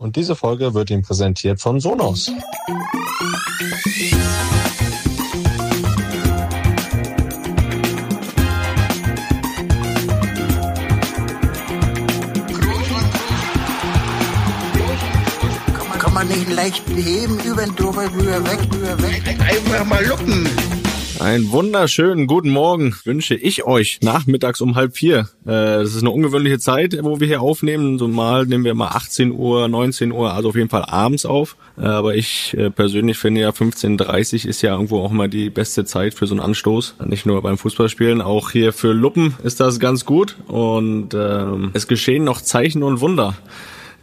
und diese Folge wird Ihnen präsentiert von Sonos. Kann man nicht leicht heben, über den drüber, rüber, weg, rüber, weg. Einfach mal luppen. Einen wunderschönen guten Morgen wünsche ich euch nachmittags um halb vier. Äh, das ist eine ungewöhnliche Zeit, wo wir hier aufnehmen. So mal nehmen wir mal 18 Uhr, 19 Uhr, also auf jeden Fall abends auf. Äh, aber ich äh, persönlich finde ja 15.30 ist ja irgendwo auch mal die beste Zeit für so einen Anstoß. Nicht nur beim Fußballspielen, auch hier für Luppen ist das ganz gut. Und ähm, es geschehen noch Zeichen und Wunder.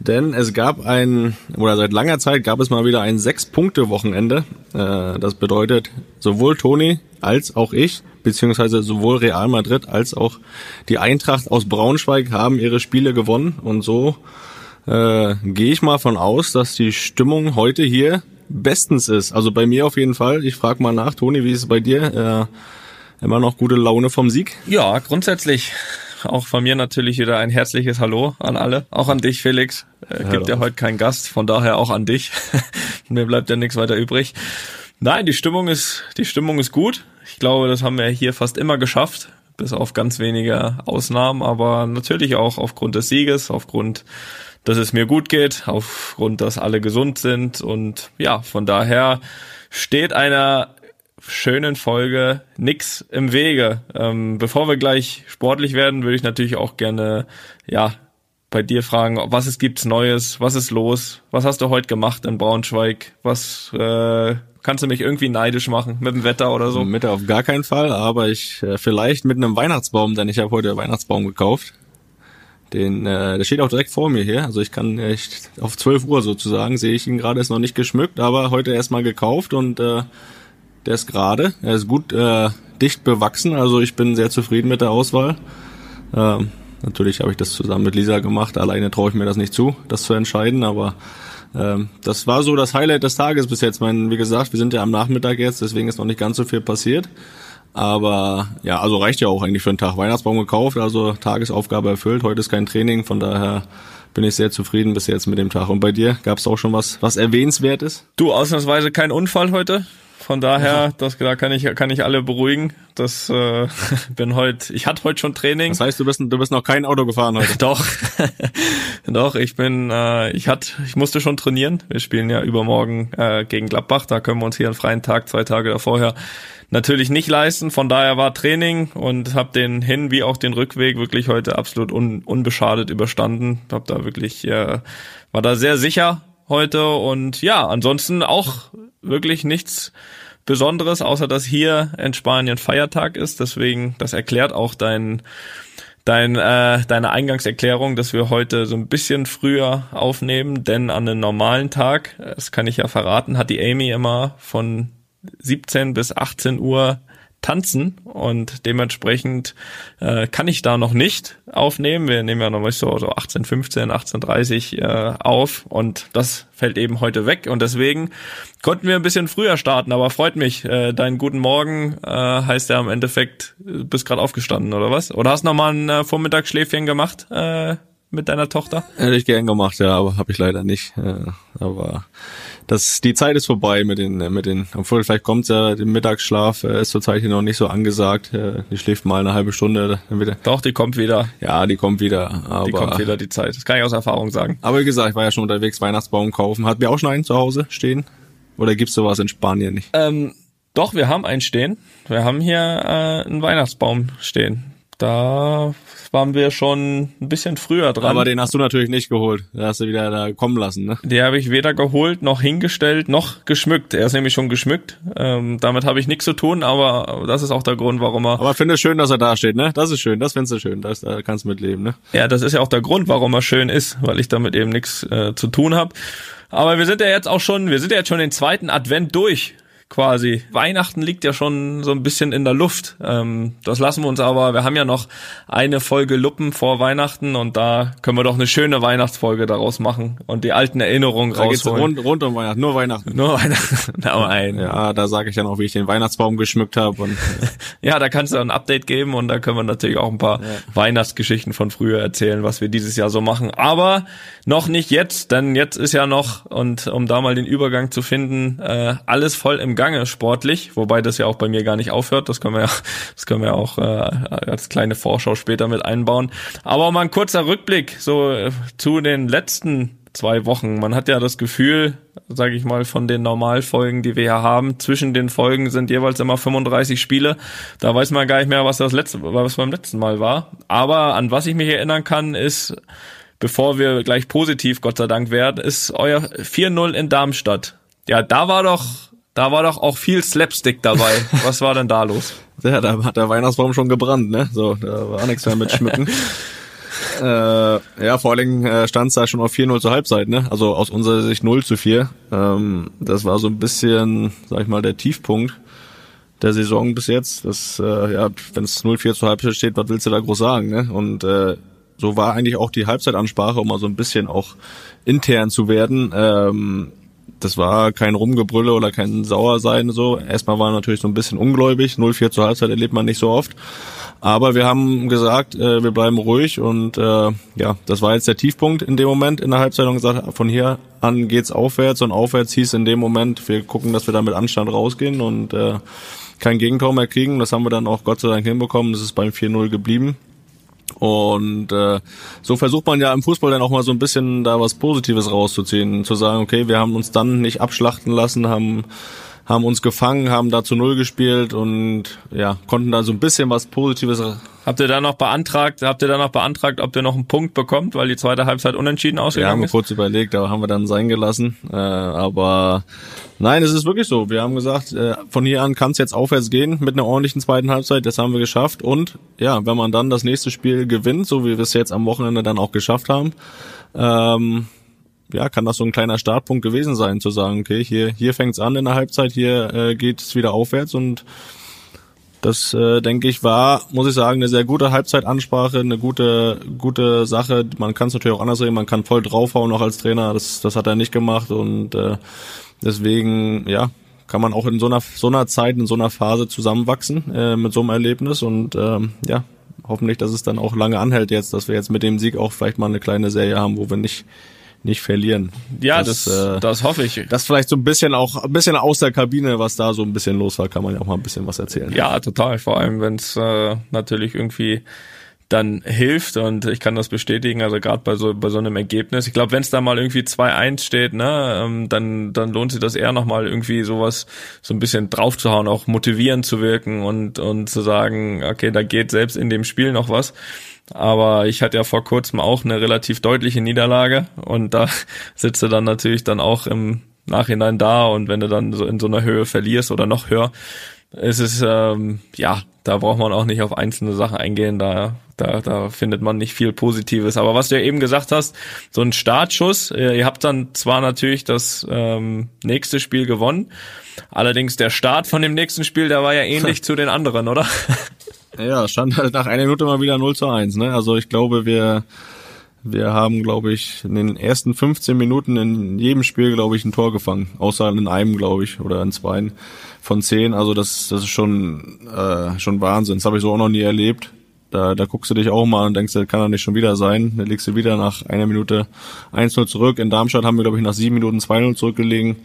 Denn es gab ein, oder seit langer Zeit gab es mal wieder ein Sechs-Punkte-Wochenende. Äh, das bedeutet, sowohl Toni als auch ich, beziehungsweise sowohl Real Madrid als auch die Eintracht aus Braunschweig haben ihre Spiele gewonnen. Und so äh, gehe ich mal von aus, dass die Stimmung heute hier bestens ist. Also bei mir auf jeden Fall. Ich frage mal nach, Toni, wie ist es bei dir? Äh, immer noch gute Laune vom Sieg? Ja, grundsätzlich auch von mir natürlich wieder ein herzliches Hallo an alle. Auch an dich, Felix. Äh, gibt ja heute keinen Gast, von daher auch an dich. Mir bleibt ja nichts weiter übrig. Nein, die Stimmung ist, die Stimmung ist gut. Ich glaube, das haben wir hier fast immer geschafft, bis auf ganz wenige Ausnahmen, aber natürlich auch aufgrund des Sieges, aufgrund, dass es mir gut geht, aufgrund, dass alle gesund sind und ja, von daher steht einer schönen Folge nix im Wege. Ähm, bevor wir gleich sportlich werden, würde ich natürlich auch gerne, ja, bei dir fragen, was es gibt's Neues, was ist los, was hast du heute gemacht in Braunschweig, was äh, kannst du mich irgendwie neidisch machen mit dem Wetter oder so? Mit auf gar keinen Fall, aber ich äh, vielleicht mit einem Weihnachtsbaum, denn ich habe heute Weihnachtsbaum gekauft. Den, äh, der steht auch direkt vor mir hier. Also ich kann echt auf 12 Uhr sozusagen, sehe ich ihn gerade, ist noch nicht geschmückt, aber heute erstmal gekauft und äh, der ist gerade. Er ist gut äh, dicht bewachsen, also ich bin sehr zufrieden mit der Auswahl. Ähm, natürlich habe ich das zusammen mit Lisa gemacht. Alleine traue ich mir das nicht zu, das zu entscheiden, aber ähm, das war so das Highlight des Tages bis jetzt. Mein, wie gesagt, wir sind ja am Nachmittag jetzt, deswegen ist noch nicht ganz so viel passiert. Aber ja, also reicht ja auch eigentlich für einen Tag. Weihnachtsbaum gekauft, also Tagesaufgabe erfüllt. Heute ist kein Training, von daher bin ich sehr zufrieden bis jetzt mit dem Tag. Und bei dir gab es auch schon was, was erwähnenswertes? Du ausnahmsweise kein Unfall heute? Von daher, das, da kann ich, kann ich alle beruhigen. Das äh, bin heute, ich hatte heute schon Training. Das heißt, du bist, du bist noch kein Auto gefahren heute. Doch, doch. Ich bin, äh, ich hatte, ich musste schon trainieren. Wir spielen ja übermorgen äh, gegen Gladbach. Da können wir uns hier einen freien Tag, zwei Tage davorher natürlich nicht leisten. Von daher war Training und habe den Hin- wie auch den Rückweg wirklich heute absolut un, unbeschadet überstanden. Hab da wirklich, äh, war da sehr sicher heute und ja, ansonsten auch wirklich nichts Besonderes, außer dass hier in Spanien Feiertag ist. Deswegen, das erklärt auch dein, dein, äh, deine Eingangserklärung, dass wir heute so ein bisschen früher aufnehmen, denn an einem normalen Tag, das kann ich ja verraten, hat die Amy immer von 17 bis 18 Uhr tanzen und dementsprechend äh, kann ich da noch nicht aufnehmen. Wir nehmen ja noch nicht so, so 18, 15, 18, 30 äh, auf und das fällt eben heute weg und deswegen konnten wir ein bisschen früher starten, aber freut mich. Äh, deinen guten Morgen äh, heißt ja im Endeffekt, du bist gerade aufgestanden oder was? Oder hast noch mal ein äh, Vormittagsschläfchen gemacht äh, mit deiner Tochter? Hätte ich gern gemacht, ja, aber habe ich leider nicht. Äh, aber das, die Zeit ist vorbei mit den, mit den, obwohl vielleicht kommt ja, der Mittagsschlaf äh, ist zurzeit hier noch nicht so angesagt. Äh, die schläft mal eine halbe Stunde. Dann wieder. Doch, die kommt wieder. Ja, die kommt wieder. Aber, die kommt wieder die Zeit. Das kann ich aus Erfahrung sagen. Aber wie gesagt, ich war ja schon unterwegs, Weihnachtsbaum kaufen. Hat mir auch schon einen zu Hause stehen? Oder gibt's sowas in Spanien nicht? Ähm, doch, wir haben einen stehen. Wir haben hier äh, einen Weihnachtsbaum stehen. Da waren wir schon ein bisschen früher dran. Aber den hast du natürlich nicht geholt. Den hast du wieder da kommen lassen, ne? Den habe ich weder geholt, noch hingestellt, noch geschmückt. Er ist nämlich schon geschmückt. Ähm, damit habe ich nichts zu tun, aber das ist auch der Grund, warum er... Aber finde es schön, dass er da steht, ne? Das ist schön, das findest du schön. Das, da kannst du mitleben, ne? Ja, das ist ja auch der Grund, warum er schön ist, weil ich damit eben nichts äh, zu tun habe. Aber wir sind ja jetzt auch schon, wir sind ja jetzt schon den zweiten Advent durch quasi. Weihnachten liegt ja schon so ein bisschen in der Luft. Ähm, das lassen wir uns aber. Wir haben ja noch eine Folge Luppen vor Weihnachten und da können wir doch eine schöne Weihnachtsfolge daraus machen und die alten Erinnerungen Da rausholen. rund, rund um Weihnachten, nur Weihnachten. Nur Weihnachten. Na, ein. Ja, da sage ich dann auch, wie ich den Weihnachtsbaum geschmückt habe. Und Ja, da kannst du ein Update geben und da können wir natürlich auch ein paar Weihnachtsgeschichten von früher erzählen, was wir dieses Jahr so machen. Aber noch nicht jetzt, denn jetzt ist ja noch, und um da mal den Übergang zu finden, äh, alles voll im Gange sportlich, wobei das ja auch bei mir gar nicht aufhört. Das können wir ja, das können wir auch äh, als kleine Vorschau später mit einbauen. Aber mal ein kurzer Rückblick so äh, zu den letzten zwei Wochen. Man hat ja das Gefühl, sage ich mal, von den Normalfolgen, die wir hier haben, zwischen den Folgen sind jeweils immer 35 Spiele. Da weiß man gar nicht mehr, was das letzte, was beim letzten Mal war. Aber an was ich mich erinnern kann, ist, bevor wir gleich positiv, Gott sei Dank, werden, ist euer 4-0 in Darmstadt. Ja, da war doch, da war doch auch viel Slapstick dabei. Was war denn da los? ja, da hat der Weihnachtsbaum schon gebrannt, ne? So, da war nichts mehr mit Schmücken. äh, ja, vor allen Dingen äh, stand es da schon auf 4-0 zur Halbzeit, ne? Also aus unserer Sicht 0 zu 4. Ähm, das war so ein bisschen, sag ich mal, der Tiefpunkt der Saison bis jetzt. Das, äh, ja, wenn es 0-4 zur Halbzeit steht, was willst du da groß sagen, ne? Und äh, so war eigentlich auch die Halbzeitansprache, um mal so ein bisschen auch intern zu werden. Ähm, das war kein Rumgebrülle oder kein Sauersein so. Erstmal war natürlich so ein bisschen ungläubig. 0-4 zur Halbzeit erlebt man nicht so oft. Aber wir haben gesagt, äh, wir bleiben ruhig und äh, ja, das war jetzt der Tiefpunkt in dem Moment in der Halbzeit und gesagt, von hier an geht's aufwärts und aufwärts hieß in dem Moment, wir gucken, dass wir da mit Anstand rausgehen und äh, kein Gegentor mehr kriegen. Das haben wir dann auch Gott sei Dank hinbekommen. Das ist beim 4-0 geblieben. Und äh, so versucht man ja im Fußball dann auch mal so ein bisschen da was Positives rauszuziehen, zu sagen, okay, wir haben uns dann nicht abschlachten lassen, haben haben uns gefangen, haben da zu null gespielt und ja, konnten da so ein bisschen was Positives. Habt ihr da noch beantragt, habt ihr da noch beantragt, ob ihr noch einen Punkt bekommt, weil die zweite Halbzeit unentschieden Wir haben ausgegangen wir ist? kurz überlegt, aber haben wir dann sein gelassen. Äh, aber nein, es ist wirklich so. Wir haben gesagt, äh, von hier an kann es jetzt aufwärts gehen mit einer ordentlichen zweiten Halbzeit. Das haben wir geschafft. Und ja, wenn man dann das nächste Spiel gewinnt, so wie wir es jetzt am Wochenende dann auch geschafft haben, ähm, ja, kann das so ein kleiner Startpunkt gewesen sein, zu sagen, okay, hier, hier fängt's an in der Halbzeit, hier äh, geht wieder aufwärts und das, äh, denke ich, war, muss ich sagen, eine sehr gute Halbzeitansprache, eine gute, gute Sache. Man kann es natürlich auch anders sehen, man kann voll draufhauen noch als Trainer. Das, das hat er nicht gemacht und äh, deswegen, ja, kann man auch in so einer, so einer Zeit, in so einer Phase zusammenwachsen äh, mit so einem Erlebnis und ähm, ja, hoffentlich, dass es dann auch lange anhält jetzt, dass wir jetzt mit dem Sieg auch vielleicht mal eine kleine Serie haben, wo wir nicht nicht verlieren. Ja, das, äh, das hoffe ich. das vielleicht so ein bisschen auch ein bisschen aus der Kabine, was da so ein bisschen los war, kann man ja auch mal ein bisschen was erzählen. Ja, total. Vor allem, wenn es äh, natürlich irgendwie dann hilft und ich kann das bestätigen, also gerade bei so bei so einem Ergebnis. Ich glaube, wenn es da mal irgendwie 2-1 steht, ne, ähm, dann dann lohnt sich das eher nochmal irgendwie sowas so ein bisschen draufzuhauen, auch motivierend zu wirken und und zu sagen, okay, da geht selbst in dem Spiel noch was. Aber ich hatte ja vor kurzem auch eine relativ deutliche Niederlage und da sitzt du dann natürlich dann auch im Nachhinein da und wenn du dann so in so einer Höhe verlierst oder noch höher, ist es ähm, ja, da braucht man auch nicht auf einzelne Sachen eingehen, da da da findet man nicht viel Positives. Aber was du ja eben gesagt hast, so ein Startschuss, äh, ihr habt dann zwar natürlich das ähm, nächste Spiel gewonnen, allerdings der Start von dem nächsten Spiel, der war ja ähnlich zu den anderen, oder? Ja, stand halt nach einer Minute mal wieder 0 zu 1. Ne? Also ich glaube, wir, wir haben, glaube ich, in den ersten 15 Minuten in jedem Spiel, glaube ich, ein Tor gefangen. Außer in einem, glaube ich, oder in zweien von zehn. Also das, das ist schon, äh, schon Wahnsinn. Das habe ich so auch noch nie erlebt. Da, da guckst du dich auch mal und denkst, das kann doch nicht schon wieder sein. Da legst du wieder nach einer Minute 1-0 zurück. In Darmstadt haben wir, glaube ich, nach sieben Minuten 2-0 zurückgelegen.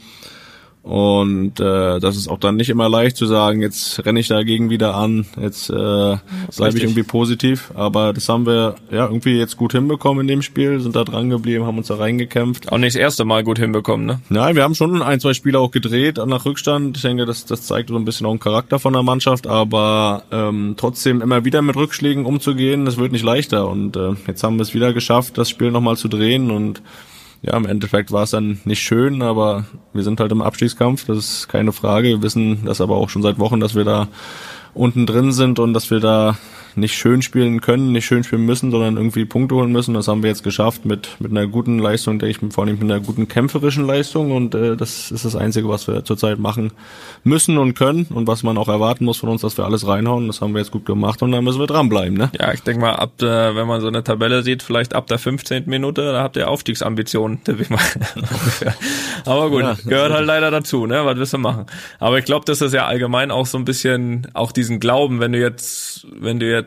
Und äh, das ist auch dann nicht immer leicht zu sagen, jetzt renne ich dagegen wieder an, jetzt äh, bleibe ich irgendwie positiv. Aber das haben wir ja irgendwie jetzt gut hinbekommen in dem Spiel, sind da dran geblieben, haben uns da reingekämpft. Auch nicht das erste Mal gut hinbekommen, ne? Nein, wir haben schon ein, zwei Spiele auch gedreht nach Rückstand. Ich denke, das, das zeigt so ein bisschen auch einen Charakter von der Mannschaft, aber ähm, trotzdem immer wieder mit Rückschlägen umzugehen, das wird nicht leichter. Und äh, jetzt haben wir es wieder geschafft, das Spiel nochmal zu drehen und ja, im Endeffekt war es dann nicht schön, aber wir sind halt im Abstiegskampf, das ist keine Frage. Wir wissen das aber auch schon seit Wochen, dass wir da unten drin sind und dass wir da nicht schön spielen können, nicht schön spielen müssen, sondern irgendwie Punkte holen müssen. Das haben wir jetzt geschafft mit, mit einer guten Leistung, denke ich, vor allem mit einer guten kämpferischen Leistung. Und äh, das ist das Einzige, was wir zurzeit machen müssen und können und was man auch erwarten muss von uns, dass wir alles reinhauen. Das haben wir jetzt gut gemacht und da müssen wir dranbleiben. Ne? Ja, ich denke mal, ab der, wenn man so eine Tabelle sieht, vielleicht ab der 15. Minute, da habt ihr Aufstiegsambitionen, ich mal. Aber gut, ja, gehört halt leider dazu, ne? Was willst du machen? Aber ich glaube, das ist ja allgemein auch so ein bisschen auch diesen Glauben, wenn du jetzt, wenn du jetzt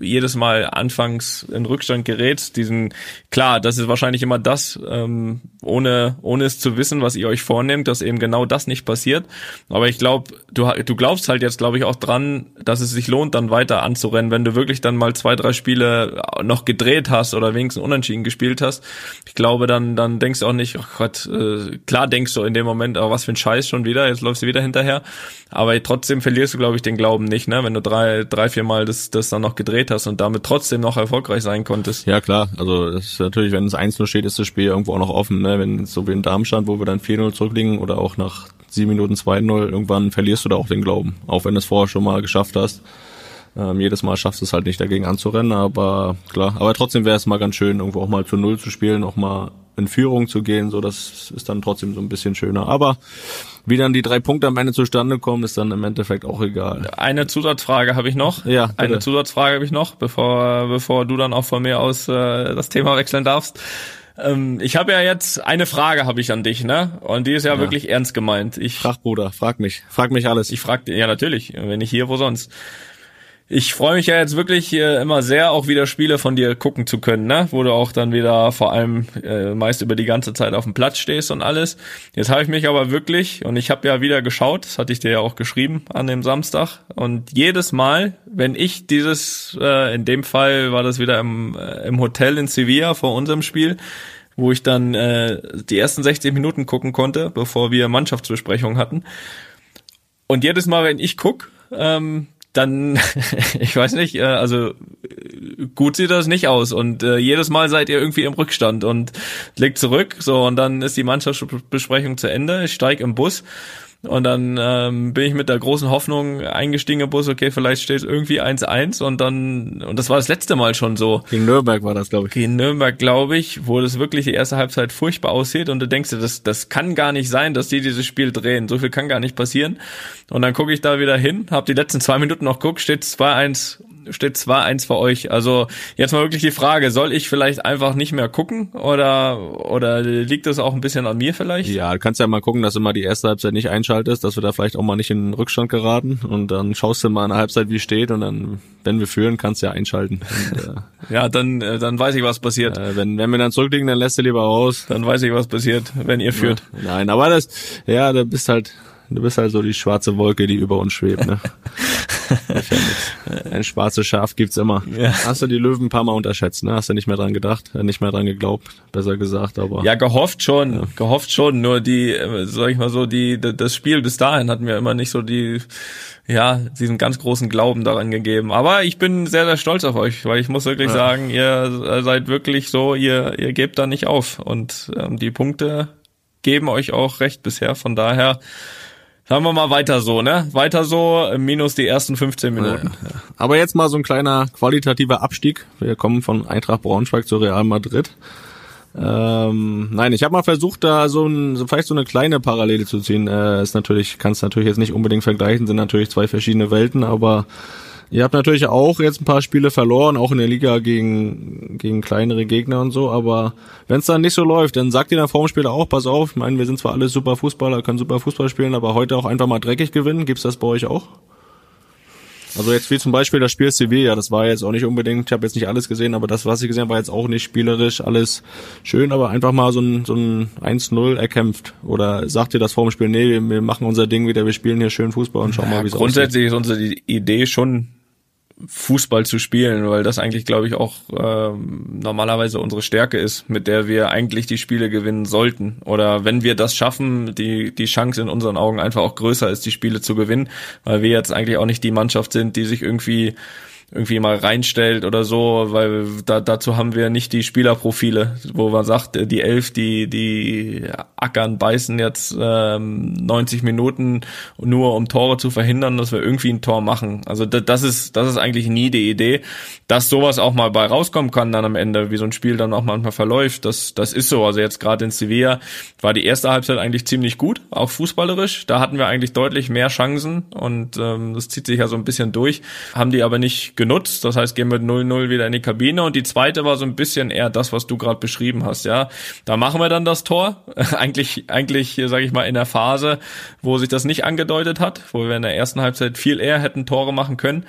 jedes Mal anfangs in Rückstand gerätst, diesen, klar, das ist wahrscheinlich immer das, ähm, ohne, ohne es zu wissen, was ihr euch vornehmt, dass eben genau das nicht passiert. Aber ich glaube, du, du glaubst halt jetzt, glaube ich, auch dran, dass es sich lohnt, dann weiter anzurennen, wenn du wirklich dann mal zwei, drei Spiele noch gedreht hast oder wenigstens unentschieden gespielt hast. Ich glaube, dann, dann denkst du auch nicht, oh Gott, äh, klar denkst du in dem Moment, oh, was für ein Scheiß schon wieder, jetzt läufst du wieder hinterher. Aber trotzdem verlierst du, glaube ich, den Glauben nicht, ne? Wenn du drei, drei, vier Mal das, das dann noch gedreht hast und damit trotzdem noch erfolgreich sein konntest. Ja, klar. Also, das ist natürlich, wenn es 1-0 steht, ist das Spiel irgendwo auch noch offen, ne? Wenn so wie in Darmstadt, wo wir dann 4-0 zurückliegen oder auch nach sieben Minuten 2-0, irgendwann verlierst du da auch den Glauben. Auch wenn du es vorher schon mal geschafft hast. Ähm, jedes Mal schaffst du es halt nicht dagegen anzurennen, aber klar. Aber trotzdem wäre es mal ganz schön, irgendwo auch mal zu Null zu spielen, auch mal in Führung zu gehen, so das ist dann trotzdem so ein bisschen schöner. Aber wie dann die drei Punkte am Ende zustande kommen, ist dann im Endeffekt auch egal. Eine Zusatzfrage habe ich noch. Ja. Bitte. Eine Zusatzfrage habe ich noch, bevor bevor du dann auch von mir aus äh, das Thema wechseln darfst. Ähm, ich habe ja jetzt eine Frage habe ich an dich, ne? Und die ist ja, ja, wirklich ernst gemeint. Ich frag Bruder, frag mich, frag mich alles. Ich frag ja natürlich, wenn ich hier, wo sonst. Ich freue mich ja jetzt wirklich äh, immer sehr, auch wieder Spiele von dir gucken zu können, ne? Wo du auch dann wieder vor allem äh, meist über die ganze Zeit auf dem Platz stehst und alles. Jetzt habe ich mich aber wirklich, und ich habe ja wieder geschaut, das hatte ich dir ja auch geschrieben an dem Samstag, und jedes Mal, wenn ich dieses, äh, in dem Fall war das wieder im, äh, im Hotel in Sevilla vor unserem Spiel, wo ich dann äh, die ersten 60 Minuten gucken konnte, bevor wir Mannschaftsbesprechungen hatten. Und jedes Mal, wenn ich guck, ähm, dann, ich weiß nicht, äh, also gut sieht das nicht aus und äh, jedes Mal seid ihr irgendwie im Rückstand und legt zurück, so und dann ist die Mannschaftsbesprechung zu Ende, ich steig im Bus und dann ähm, bin ich mit der großen Hoffnung eingestiegen im Bus, okay, vielleicht steht irgendwie 1-1 und dann, und das war das letzte Mal schon so. Gegen Nürnberg war das, glaube ich. Gegen Nürnberg, glaube ich, wo das wirklich die erste Halbzeit furchtbar aussieht und du denkst dir, das, das kann gar nicht sein, dass die dieses Spiel drehen. So viel kann gar nicht passieren. Und dann gucke ich da wieder hin, habe die letzten zwei Minuten noch geguckt, steht 2-1 steht 2-1 für euch. Also jetzt mal wirklich die Frage, soll ich vielleicht einfach nicht mehr gucken oder oder liegt das auch ein bisschen an mir vielleicht? Ja, du kannst ja mal gucken, dass du mal die erste Halbzeit nicht einschaltest, dass wir da vielleicht auch mal nicht in den Rückstand geraten und dann schaust du mal in der Halbzeit, wie steht und dann, wenn wir führen, kannst du ja einschalten. Und, äh, ja, dann äh, dann weiß ich, was passiert. Äh, wenn wenn wir dann zurückliegen, dann lässt du lieber raus. Dann weiß ich, was passiert, wenn ihr führt. Ja, nein, aber das, ja, da bist halt Du bist halt so die schwarze Wolke, die über uns schwebt, ne? Ein schwarzes Schaf gibt's immer. Ja. Hast du die Löwen ein paar Mal unterschätzt, ne? Hast du nicht mehr dran gedacht, äh, nicht mehr dran geglaubt, besser gesagt, aber. Ja, gehofft schon, ja. gehofft schon. Nur die, äh, sag ich mal so, die, das Spiel bis dahin hat mir immer nicht so die, ja, diesen ganz großen Glauben daran gegeben. Aber ich bin sehr, sehr stolz auf euch, weil ich muss wirklich ja. sagen, ihr seid wirklich so, ihr, ihr gebt da nicht auf. Und ähm, die Punkte geben euch auch recht bisher. Von daher, Sagen wir mal weiter so, ne? Weiter so, minus die ersten 15 Minuten. Ja, ja. Aber jetzt mal so ein kleiner qualitativer Abstieg. Wir kommen von Eintracht Braunschweig zu Real Madrid. Ähm, nein, ich habe mal versucht, da so, ein, so vielleicht so eine kleine Parallele zu ziehen. Äh, ist natürlich, kannst natürlich jetzt nicht unbedingt vergleichen, sind natürlich zwei verschiedene Welten, aber Ihr habt natürlich auch jetzt ein paar Spiele verloren, auch in der Liga gegen, gegen kleinere Gegner und so, aber wenn es dann nicht so läuft, dann sagt ihr dann vor dem Spiel auch, pass auf, ich meine, wir sind zwar alle super Fußballer, können super Fußball spielen, aber heute auch einfach mal dreckig gewinnen. Gibt's das bei euch auch? Also jetzt wie zum Beispiel das Spiel Sevilla, das war jetzt auch nicht unbedingt, ich habe jetzt nicht alles gesehen, aber das, was ich gesehen habe, war jetzt auch nicht spielerisch alles schön, aber einfach mal so ein, so ein 1-0 erkämpft. Oder sagt ihr das vor dem Spiel, nee, wir machen unser Ding wieder, wir spielen hier schön Fußball und schauen ja, mal, wie es aussieht. Grundsätzlich ist unsere Idee schon Fußball zu spielen, weil das eigentlich, glaube ich, auch ähm, normalerweise unsere Stärke ist, mit der wir eigentlich die Spiele gewinnen sollten. Oder wenn wir das schaffen, die, die Chance in unseren Augen einfach auch größer ist, die Spiele zu gewinnen, weil wir jetzt eigentlich auch nicht die Mannschaft sind, die sich irgendwie irgendwie mal reinstellt oder so, weil da, dazu haben wir nicht die Spielerprofile, wo man sagt, die Elf, die, die ackern, beißen jetzt ähm, 90 Minuten nur um Tore zu verhindern, dass wir irgendwie ein Tor machen. Also das ist, das ist eigentlich nie die Idee, dass sowas auch mal bei rauskommen kann dann am Ende, wie so ein Spiel dann auch manchmal verläuft. Das, das ist so. Also jetzt gerade in Sevilla war die erste Halbzeit eigentlich ziemlich gut, auch fußballerisch. Da hatten wir eigentlich deutlich mehr Chancen und ähm, das zieht sich ja so ein bisschen durch. Haben die aber nicht genutzt. Das heißt, gehen mit 0-0 wieder in die Kabine. Und die zweite war so ein bisschen eher das, was du gerade beschrieben hast. Ja, da machen wir dann das Tor. eigentlich, eigentlich, sage ich mal, in der Phase, wo sich das nicht angedeutet hat, wo wir in der ersten Halbzeit viel eher hätten Tore machen können.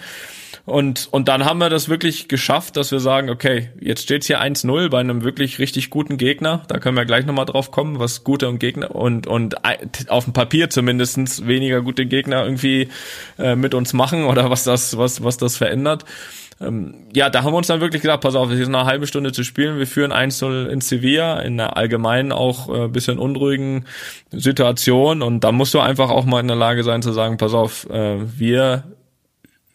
Und, und dann haben wir das wirklich geschafft, dass wir sagen, okay, jetzt steht's hier 1-0 bei einem wirklich richtig guten Gegner. Da können wir gleich nochmal drauf kommen, was gute und Gegner und, und auf dem Papier zumindestens weniger gute Gegner irgendwie äh, mit uns machen oder was das, was, was das verändert ähm, ja, da haben wir uns dann wirklich gesagt, pass auf, es ist eine halbe Stunde zu spielen. Wir führen 1-0 in Sevilla in einer allgemeinen auch äh, bisschen unruhigen Situation und da musst du einfach auch mal in der Lage sein zu sagen, pass auf, äh, wir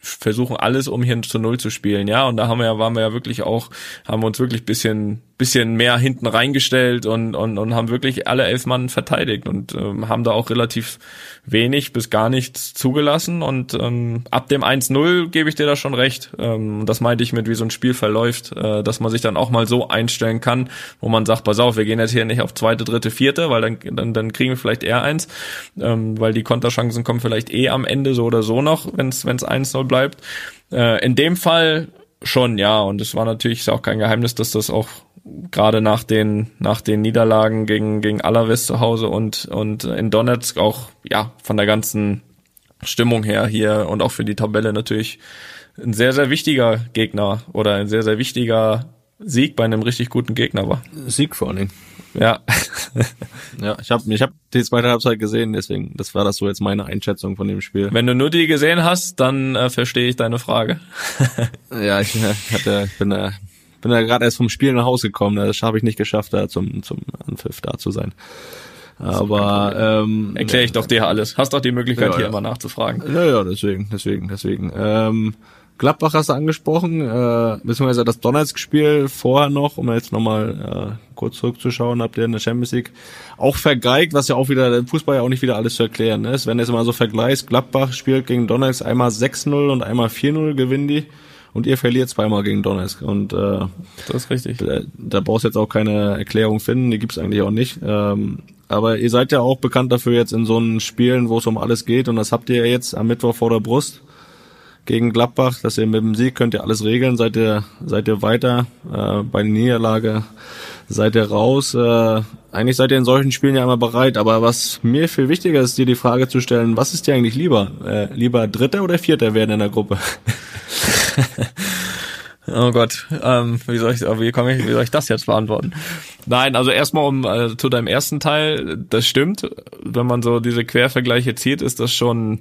versuchen alles, um hier zu Null zu spielen, ja. Und da haben wir ja, waren wir ja wirklich auch, haben uns wirklich bisschen bisschen mehr hinten reingestellt und, und, und haben wirklich alle elf Mann verteidigt und ähm, haben da auch relativ wenig bis gar nichts zugelassen. Und ähm, ab dem 1-0 gebe ich dir da schon recht. Ähm, das meinte ich mit, wie so ein Spiel verläuft, äh, dass man sich dann auch mal so einstellen kann, wo man sagt, pass auf, wir gehen jetzt hier nicht auf zweite, dritte, vierte, weil dann, dann, dann kriegen wir vielleicht eher eins, ähm, weil die Konterchancen kommen vielleicht eh am Ende so oder so noch, wenn es 1-0 bleibt. Äh, in dem Fall schon, ja. Und es war natürlich auch kein Geheimnis, dass das auch gerade nach den nach den Niederlagen gegen gegen Alaves zu Hause und und in Donetsk auch ja von der ganzen Stimmung her hier und auch für die Tabelle natürlich ein sehr sehr wichtiger Gegner oder ein sehr sehr wichtiger Sieg bei einem richtig guten Gegner war. Sieg vor allen Dingen. Ja. ja, ich habe ich hab die zweite Halbzeit gesehen, deswegen das war das so jetzt meine Einschätzung von dem Spiel. Wenn du nur die gesehen hast, dann äh, verstehe ich deine Frage. ja, ich, ich hatte ich bin da bin da gerade erst vom Spiel nach Hause gekommen, das habe ich nicht geschafft, da zum zum Anpfiff da zu sein. Aber ähm, erkläre ich doch dir alles. Hast doch die Möglichkeit ja, hier ja. immer nachzufragen. Ja, ja, deswegen, deswegen, deswegen. Ähm, Gladbach hast du angesprochen, äh, beziehungsweise das Donetsk-Spiel vorher noch, um jetzt nochmal äh, kurz zurückzuschauen, habt ihr in der Champions League auch vergeigt, was ja auch wieder, der Fußball ja auch nicht wieder alles zu erklären ist. Wenn jetzt mal so vergleichst, Gladbach spielt gegen Donetsk einmal 6-0 und einmal 4-0 gewinnen die und ihr verliert zweimal gegen Donetsk. Und äh, das ist richtig. Da, da brauchst du jetzt auch keine Erklärung finden, die gibt's eigentlich auch nicht. Ähm, aber ihr seid ja auch bekannt dafür jetzt in so einen Spielen, wo es um alles geht und das habt ihr jetzt am Mittwoch vor der Brust gegen Gladbach, dass ihr mit dem Sieg könnt ihr alles regeln, seid ihr, seid ihr weiter, äh, bei der Niederlage seid ihr raus. Äh, eigentlich seid ihr in solchen Spielen ja immer bereit, aber was mir viel wichtiger ist, dir die Frage zu stellen, was ist dir eigentlich lieber? Äh, lieber Dritter oder Vierter werden in der Gruppe? Oh Gott, ähm, wie soll ich, wie komme ich, wie soll ich das jetzt beantworten? Nein, also erstmal um äh, zu deinem ersten Teil, das stimmt. Wenn man so diese Quervergleiche zieht, ist das schon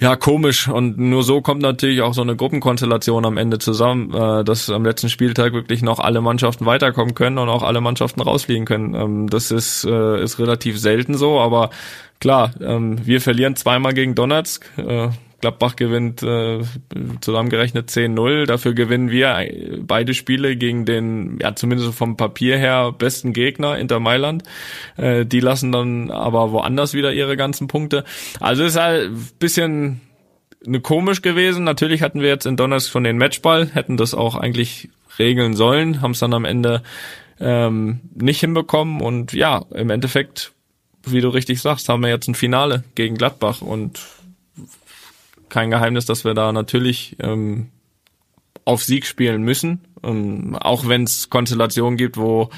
ja, komisch. Und nur so kommt natürlich auch so eine Gruppenkonstellation am Ende zusammen, äh, dass am letzten Spieltag wirklich noch alle Mannschaften weiterkommen können und auch alle Mannschaften rausfliegen können. Ähm, das ist, äh, ist relativ selten so, aber klar, ähm, wir verlieren zweimal gegen Donetsk. Äh, Gladbach gewinnt äh, zusammengerechnet 10-0. Dafür gewinnen wir beide Spiele gegen den, ja zumindest vom Papier her, besten Gegner, Inter Mailand. Äh, die lassen dann aber woanders wieder ihre ganzen Punkte. Also ist halt ein bisschen eine komisch gewesen. Natürlich hatten wir jetzt in Donnerstag von den Matchball, hätten das auch eigentlich regeln sollen, haben es dann am Ende ähm, nicht hinbekommen. Und ja, im Endeffekt, wie du richtig sagst, haben wir jetzt ein Finale gegen Gladbach und kein Geheimnis, dass wir da natürlich ähm, auf Sieg spielen müssen, ähm, auch wenn es Konstellationen gibt, wo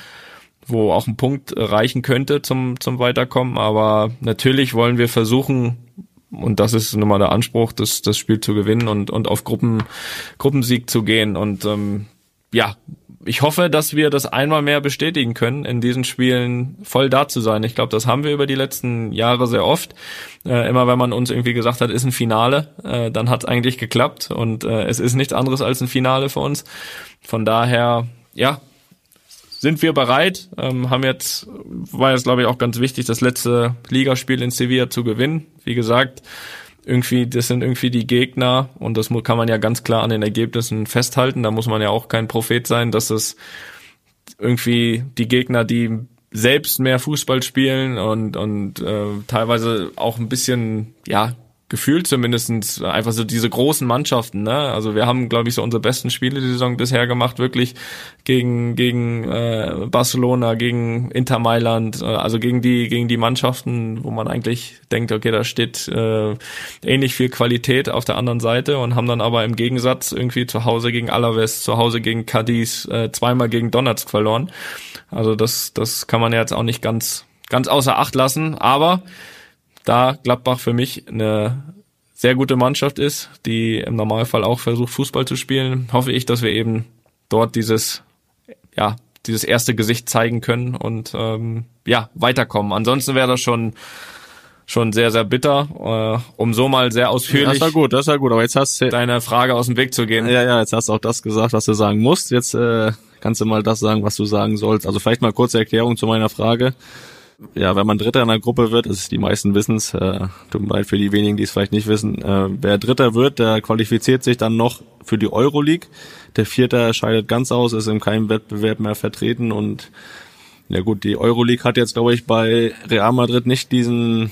wo auch ein Punkt reichen könnte zum zum Weiterkommen. Aber natürlich wollen wir versuchen und das ist nun mal der Anspruch, das das Spiel zu gewinnen und und auf Gruppen Gruppensieg zu gehen und ähm, ja, ich hoffe, dass wir das einmal mehr bestätigen können, in diesen Spielen voll da zu sein. Ich glaube, das haben wir über die letzten Jahre sehr oft. Äh, immer wenn man uns irgendwie gesagt hat, ist ein Finale, äh, dann hat es eigentlich geklappt und äh, es ist nichts anderes als ein Finale für uns. Von daher, ja, sind wir bereit, ähm, haben jetzt, war jetzt glaube ich auch ganz wichtig, das letzte Ligaspiel in Sevilla zu gewinnen. Wie gesagt, irgendwie, das sind irgendwie die Gegner und das kann man ja ganz klar an den Ergebnissen festhalten. Da muss man ja auch kein Prophet sein, dass es irgendwie die Gegner, die selbst mehr Fußball spielen und und äh, teilweise auch ein bisschen ja gefühlt zumindestens einfach so diese großen Mannschaften. Ne? Also wir haben, glaube ich, so unsere besten Spiele die Saison bisher gemacht, wirklich gegen gegen äh, Barcelona, gegen Inter Mailand, äh, also gegen die gegen die Mannschaften, wo man eigentlich denkt, okay, da steht äh, ähnlich viel Qualität auf der anderen Seite und haben dann aber im Gegensatz irgendwie zu Hause gegen Alaves, zu Hause gegen Cadiz, äh, zweimal gegen Donetsk verloren. Also das das kann man ja jetzt auch nicht ganz ganz außer Acht lassen, aber da Gladbach für mich eine sehr gute Mannschaft ist, die im Normalfall auch versucht, Fußball zu spielen, hoffe ich, dass wir eben dort dieses, ja, dieses erste Gesicht zeigen können und ähm, ja, weiterkommen. Ansonsten wäre das schon schon sehr, sehr bitter, äh, um so mal sehr ausführlich Das war gut, das war gut, aber jetzt hast du deine Frage aus dem Weg zu gehen. Ja, ja, jetzt hast du auch das gesagt, was du sagen musst. Jetzt äh, kannst du mal das sagen, was du sagen sollst. Also vielleicht mal kurze Erklärung zu meiner Frage ja, wenn man Dritter in einer Gruppe wird, ist die meisten wissen's, äh, tut mir leid für die wenigen, die es vielleicht nicht wissen, äh, wer Dritter wird, der qualifiziert sich dann noch für die Euroleague. Der Vierter scheidet ganz aus, ist in keinem Wettbewerb mehr vertreten und ja gut, die Euroleague hat jetzt, glaube ich, bei Real Madrid nicht diesen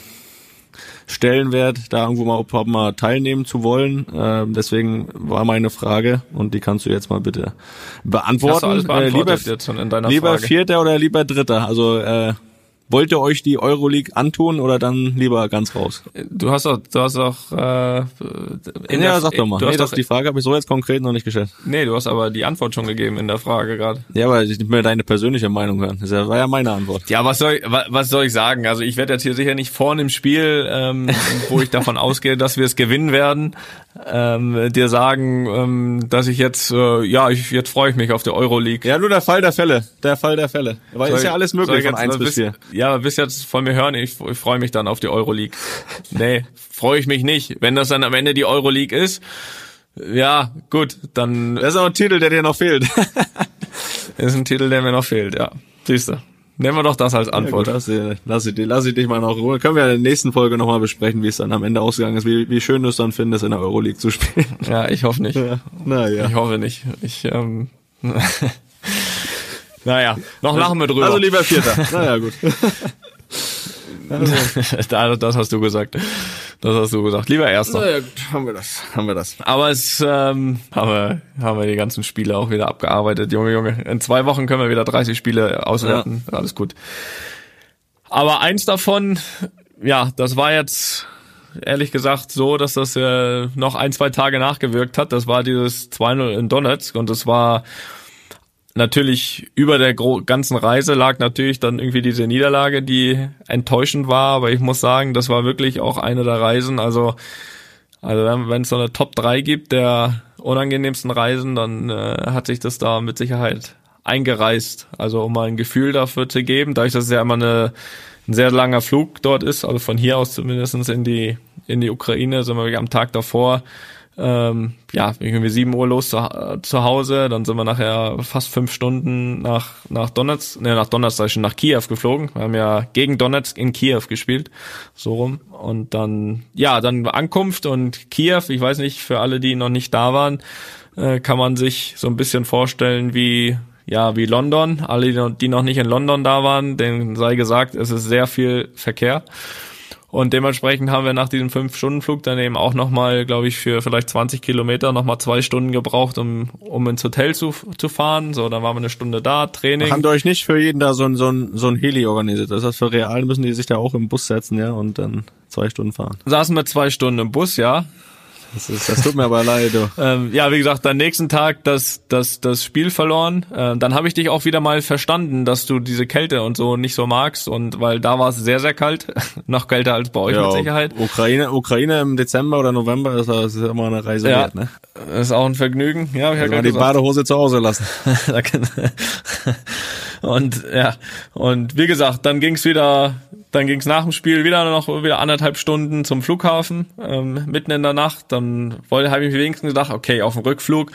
Stellenwert, da irgendwo mal, überhaupt mal teilnehmen zu wollen. Äh, deswegen war meine Frage und die kannst du jetzt mal bitte beantworten. Äh, lieber, lieber Frage. Vierter oder lieber Dritter? Also äh, Wollt ihr euch die Euroleague antun oder dann lieber ganz raus? Du hast auch, du hast auch, äh, in ja, der, sag doch mal. Nee, das, die Frage habe ich so jetzt konkret noch nicht gestellt. Nee, du hast aber die Antwort schon gegeben in der Frage gerade. Ja, aber ich will deine persönliche Meinung hören. Das war ja meine Antwort. Ja, was soll, was, was soll ich sagen? Also ich werde jetzt hier sicher nicht vorne im Spiel, ähm, wo ich davon ausgehe, dass wir es gewinnen werden, ähm, dir sagen, ähm, dass ich jetzt, äh, ja, ich, jetzt freue ich mich auf die Euroleague. Ja, nur der Fall der Fälle. Der Fall der Fälle. Weil soll ist ja alles möglich von eins bis vier. Ja, bis jetzt von mir hören, ich, ich freue mich dann auf die Euroleague. nee, freue ich mich nicht. Wenn das dann am Ende die Euroleague ist, ja, gut, dann. Das ist auch ein Titel, der dir noch fehlt. ist ein Titel, der mir noch fehlt, ja. Siehst du. Nehmen wir doch das als Antwort. Ja, gut, lass, lass, ich, lass ich dich mal noch Ruhe. Können wir in der nächsten Folge nochmal besprechen, wie es dann am Ende ausgegangen ist, wie, wie schön du es dann findest, in der Euroleague zu spielen. Ja, ich hoffe nicht. Ja, na ja. Ich hoffe nicht. Ich, ähm, naja, noch lachen wir drüber. Also lieber Vierter. naja, gut. das hast du gesagt. Das hast du gesagt. Lieber Erster. Na ja, gut, haben wir das. Haben wir das. Aber es ähm, haben, wir, haben wir die ganzen Spiele auch wieder abgearbeitet. Junge, Junge. In zwei Wochen können wir wieder 30 Spiele auswerten. Ja. Alles gut. Aber eins davon, ja, das war jetzt ehrlich gesagt so, dass das äh, noch ein, zwei Tage nachgewirkt hat. Das war dieses 2-0 in Donetsk und das war natürlich über der ganzen Reise lag natürlich dann irgendwie diese Niederlage, die enttäuschend war, aber ich muss sagen, das war wirklich auch eine der Reisen, also also wenn es so eine Top 3 gibt der unangenehmsten Reisen, dann äh, hat sich das da mit Sicherheit eingereist. Also um mal ein Gefühl dafür zu geben, dadurch, dass es ja immer eine, ein sehr langer Flug dort ist, also von hier aus zumindestens in die in die Ukraine, sind wir am Tag davor ähm, ja, irgendwie sieben Uhr los zu, zu Hause, dann sind wir nachher fast fünf Stunden nach, nach Donetsk, ne, nach Donetsk, schon nach Kiew geflogen. Wir haben ja gegen Donetsk in Kiew gespielt, so rum. Und dann, ja, dann Ankunft und Kiew, ich weiß nicht, für alle, die noch nicht da waren, äh, kann man sich so ein bisschen vorstellen wie, ja, wie London. Alle, die noch nicht in London da waren, denen sei gesagt, es ist sehr viel Verkehr. Und dementsprechend haben wir nach diesem Fünf-Stunden-Flug dann eben auch nochmal, glaube ich, für vielleicht 20 Kilometer nochmal zwei Stunden gebraucht, um, um ins Hotel zu, zu fahren. So, dann waren wir eine Stunde da, Training. Haben euch nicht für jeden da so ein, so ein, so ein Heli organisiert? Das heißt, für Real müssen die sich da auch im Bus setzen, ja, und dann zwei Stunden fahren. Saßen wir zwei Stunden im Bus, ja. Das, ist, das tut mir aber leid. Du. Ähm, ja, wie gesagt, am nächsten Tag das, das, das Spiel verloren. Ähm, dann habe ich dich auch wieder mal verstanden, dass du diese Kälte und so nicht so magst. Und weil da war es sehr, sehr kalt. Noch kälter als bei euch ja, mit Sicherheit. Ukraine, Ukraine im Dezember oder November ist, ist immer eine Reise ja, wert, ne? Ist auch ein Vergnügen. Ja, ich also die Badehose zu Hause lassen. und ja, und wie gesagt, dann ging's wieder dann ging's nach dem Spiel wieder noch wieder anderthalb Stunden zum Flughafen, ähm, mitten in der Nacht. Dann wollte, habe ich mir wenigstens gedacht, okay, auf dem Rückflug,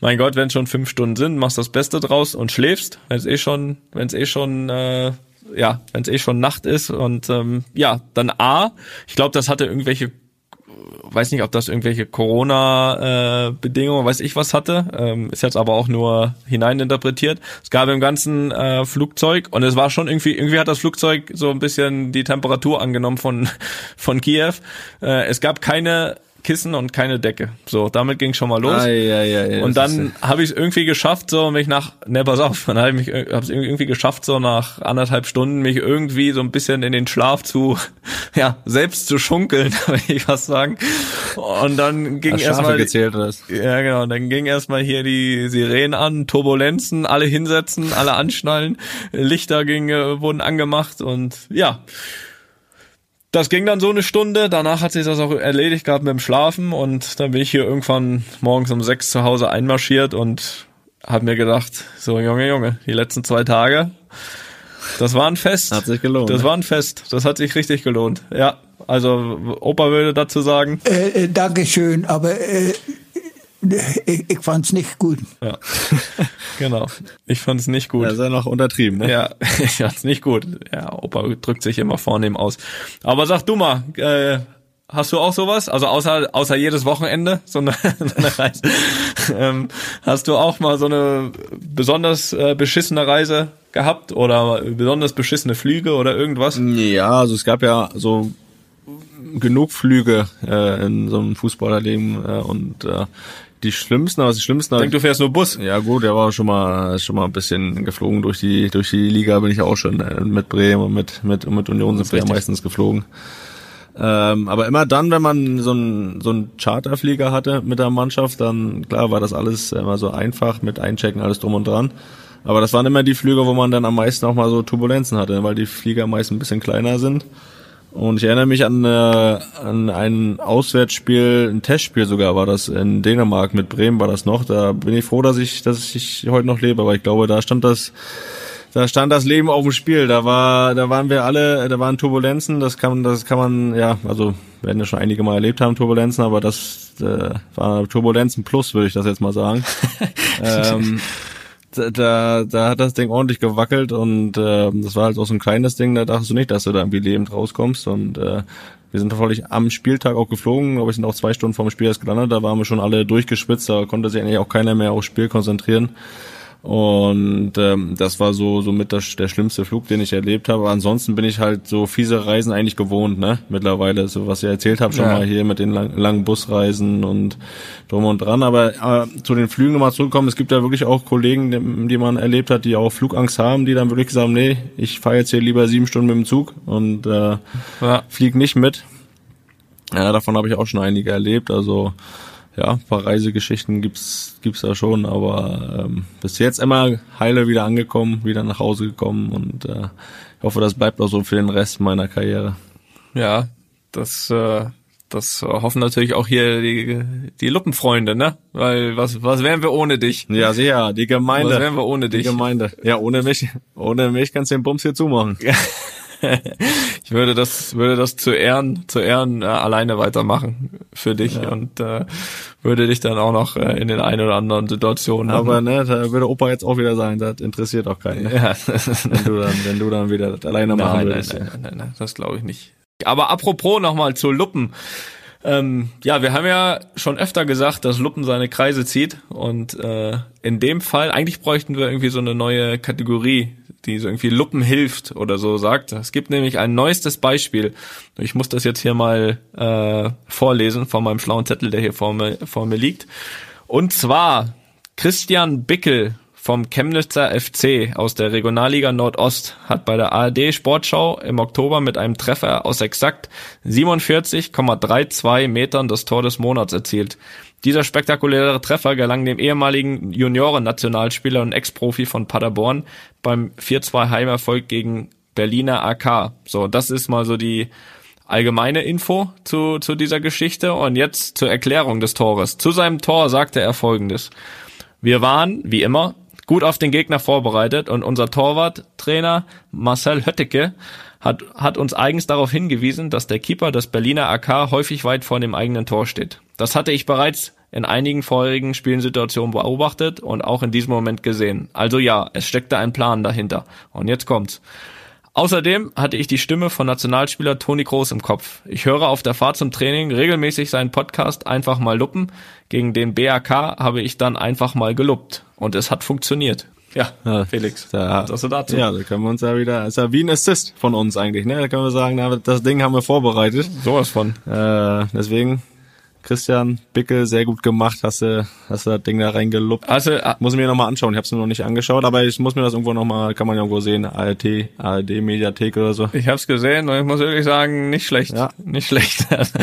mein Gott, wenn schon fünf Stunden sind, machst das Beste draus und schläfst, wenn es eh schon, wenn es eh schon, äh, ja, wenn es eh schon Nacht ist. Und ähm, ja, dann A, ich glaube, das hatte irgendwelche weiß nicht, ob das irgendwelche Corona-Bedingungen, äh, weiß ich was hatte, ähm, ist jetzt aber auch nur hineininterpretiert. Es gab im ganzen äh, Flugzeug und es war schon irgendwie, irgendwie hat das Flugzeug so ein bisschen die Temperatur angenommen von von Kiew. Äh, es gab keine Kissen und keine Decke. So, damit ging schon mal los. Ah, ja, ja, ja, und dann habe ich es irgendwie geschafft, so mich nach, ne, pass auf, dann habe ich mich, hab's irgendwie geschafft, so nach anderthalb Stunden mich irgendwie so ein bisschen in den Schlaf zu, ja, selbst zu schunkeln, würde ich was sagen. Und dann ging erstmal, gezählt hast. ja genau, dann ging erstmal hier die Sirenen an, Turbulenzen, alle hinsetzen, alle anschnallen, Lichter ging, äh, wurden angemacht und ja das ging dann so eine Stunde, danach hat sich das auch erledigt gehabt mit dem Schlafen und dann bin ich hier irgendwann morgens um sechs zu Hause einmarschiert und habe mir gedacht, so Junge, Junge, die letzten zwei Tage, das war ein Fest. Hat sich gelohnt. Das ne? war ein Fest, das hat sich richtig gelohnt. Ja, also Opa würde dazu sagen. Äh, äh, Dankeschön, aber äh, ich, ich fand's nicht gut. Ja, genau. Ich fand's nicht gut. Ja, ist ja noch untertrieben, ne? Ja, ich fand's nicht gut. Ja, Opa drückt sich immer vornehm aus. Aber sag du mal, äh, hast du auch sowas? Also außer außer jedes Wochenende so eine, so eine Reise. ähm, hast du auch mal so eine besonders äh, beschissene Reise gehabt oder besonders beschissene Flüge oder irgendwas? Ja, also es gab ja so genug Flüge äh, in so einem Fußballerleben äh, und äh, die schlimmsten, aber die schlimmsten. Ich denke, du fährst nur Bus. Ja gut, der war schon mal schon mal ein bisschen geflogen durch die durch die Liga bin ich auch schon äh, mit Bremen und mit mit mit Union sind wir ja meistens geflogen. Ähm, aber immer dann, wenn man so einen so einen Charterflieger hatte mit der Mannschaft, dann klar war das alles immer so einfach mit Einchecken alles drum und dran. Aber das waren immer die Flüge, wo man dann am meisten auch mal so Turbulenzen hatte, weil die Flieger meist ein bisschen kleiner sind. Und ich erinnere mich an, äh, an ein Auswärtsspiel, ein Testspiel sogar war das in Dänemark mit Bremen war das noch. Da bin ich froh, dass ich, dass ich heute noch lebe, aber ich glaube, da stand das, da stand das Leben auf dem Spiel. Da war, da waren wir alle, da waren Turbulenzen. Das kann, das kann man, ja, also werden ja schon einige Mal erlebt haben Turbulenzen, aber das äh, war Turbulenzen plus, würde ich das jetzt mal sagen. ähm, da, da, hat das Ding ordentlich gewackelt und äh, das war halt auch so ein kleines Ding, da dachtest du nicht, dass du da irgendwie lebend rauskommst und äh, wir sind tatsächlich am Spieltag auch geflogen, aber wir sind auch zwei Stunden vorm Spiel erst gelandet, da waren wir schon alle durchgeschwitzt, da konnte sich eigentlich auch keiner mehr aufs Spiel konzentrieren. Und ähm, das war so so mit das, der schlimmste Flug, den ich erlebt habe. Ansonsten bin ich halt so fiese Reisen eigentlich gewohnt, ne? Mittlerweile, so was ihr erzählt habt schon Ja. mal hier mit den lang, langen Busreisen und drum und dran. Aber äh, zu den Flügen nochmal zurückkommen, es gibt ja wirklich auch Kollegen, die, die man erlebt hat, die auch Flugangst haben, die dann wirklich sagen, nee, ich fahre jetzt hier lieber sieben Stunden mit dem Zug und äh, Ja. flieg nicht mit. Ja, davon habe ich auch schon einige erlebt. Also ja, ein paar Reisegeschichten gibt's gibt's da schon, aber ähm, bis jetzt immer heile wieder angekommen, wieder nach Hause gekommen und äh, ich hoffe, das bleibt auch so für den Rest meiner Karriere. Ja, das, äh, das hoffen natürlich auch hier die, die Luppenfreunde, ne? Weil was, was wären wir ohne dich? Ja, sicher, die Gemeinde. Was wären wir ohne die dich? Gemeinde. Ja, ohne mich, ohne mich kannst du den Bums hier zumachen. Ich würde das, würde das zu Ehren, zu Ehren äh, alleine weitermachen für dich und äh, würde dich dann auch noch äh, in den ein oder anderen Situationen. Aber ne, da würde Opa jetzt auch wieder sagen, das interessiert auch keinen. Ne? ja, Wenn du dann, wenn du dann wieder das alleine machen nein, nein, würdest. nein, nein, nein, nein, das glaube ich nicht. Aber apropos nochmal zu Luppen. Ähm, ja, wir haben ja schon öfter gesagt, dass Luppen seine Kreise zieht und äh, in dem Fall, eigentlich bräuchten wir irgendwie so eine neue Kategorie, die so irgendwie Luppen hilft oder so sagt. Es gibt nämlich ein neuestes Beispiel. Ich muss das jetzt hier mal äh, vorlesen von meinem schlauen Zettel, der hier vor mir, vor mir liegt. Und zwar Christian Bickel vom Chemnitzer FC aus der Regionalliga Nordost hat bei der ARD Sportschau im Oktober mit einem Treffer aus exakt 47,32 Metern das Tor des Monats erzielt. Dieser spektakuläre Treffer gelang dem ehemaligen Junioren-Nationalspieler und Ex-Profi von Paderborn beim 4-2 Heimerfolg gegen Berliner AK. So, das ist mal so die allgemeine Info zu, zu dieser Geschichte. Und jetzt zur Erklärung des Tores. Zu seinem Tor sagte er folgendes. Wir waren, wie immer, gut auf den Gegner vorbereitet und unser Torwarttrainer Marcel Hötteke hat, hat uns eigens darauf hingewiesen, dass der Keeper des Berliner AK häufig weit vor dem eigenen Tor steht. Das hatte ich bereits in einigen vorherigen Spielsituationen beobachtet und auch in diesem Moment gesehen. Also ja, es steckte ein Plan dahinter. Und jetzt kommt's. Außerdem hatte ich die Stimme von Nationalspieler Toni Groß im Kopf. Ich höre auf der Fahrt zum Training regelmäßig seinen Podcast einfach mal luppen. Gegen den BAK habe ich dann einfach mal geluppt. Und es hat funktioniert. Ja, Ja, Felix, Da, was hast du dazu? Ja, da können wir uns ja wieder, ist ja wie ein Assist von uns eigentlich, ne? Da können wir sagen, das Ding haben wir vorbereitet. Sowas von. Äh, deswegen, Christian Bickel, sehr gut gemacht, hast du, hast du das Ding da reingeluppt. Also, Muss ich mir nochmal anschauen, ich habe es mir noch nicht angeschaut, aber ich muss mir das irgendwo nochmal, kann man ja irgendwo sehen, ART, ARD Mediathek oder so. Ich hab's gesehen und ich muss wirklich sagen, nicht schlecht. Ja. Nicht schlecht. hat,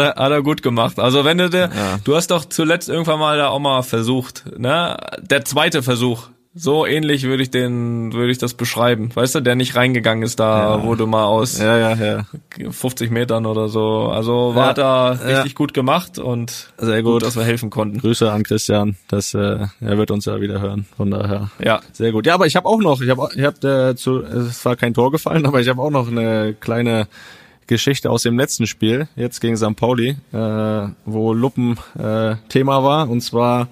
er, hat er gut gemacht. Also wenn du dir, Ja. du hast doch zuletzt irgendwann mal da auch mal versucht, ne? Der zweite Versuch. So ähnlich würde ich den, würde ich das beschreiben. Weißt du, der nicht reingegangen ist da, Ja. wo du mal aus Ja, ja, ja. 50 Metern oder so. Also war Ja. da richtig gut gemacht und Sehr gut. dass wir helfen konnten. Grüße an Christian, das, äh, er wird uns ja wieder hören, von daher. Ja. Sehr gut. Ja, aber ich habe auch noch, ich habe ich hab, äh, zu, es war kein Tor gefallen, aber ich habe auch noch eine kleine Geschichte aus dem letzten Spiel, jetzt gegen St. Pauli, äh, wo Luppen äh, Thema war. Und zwar,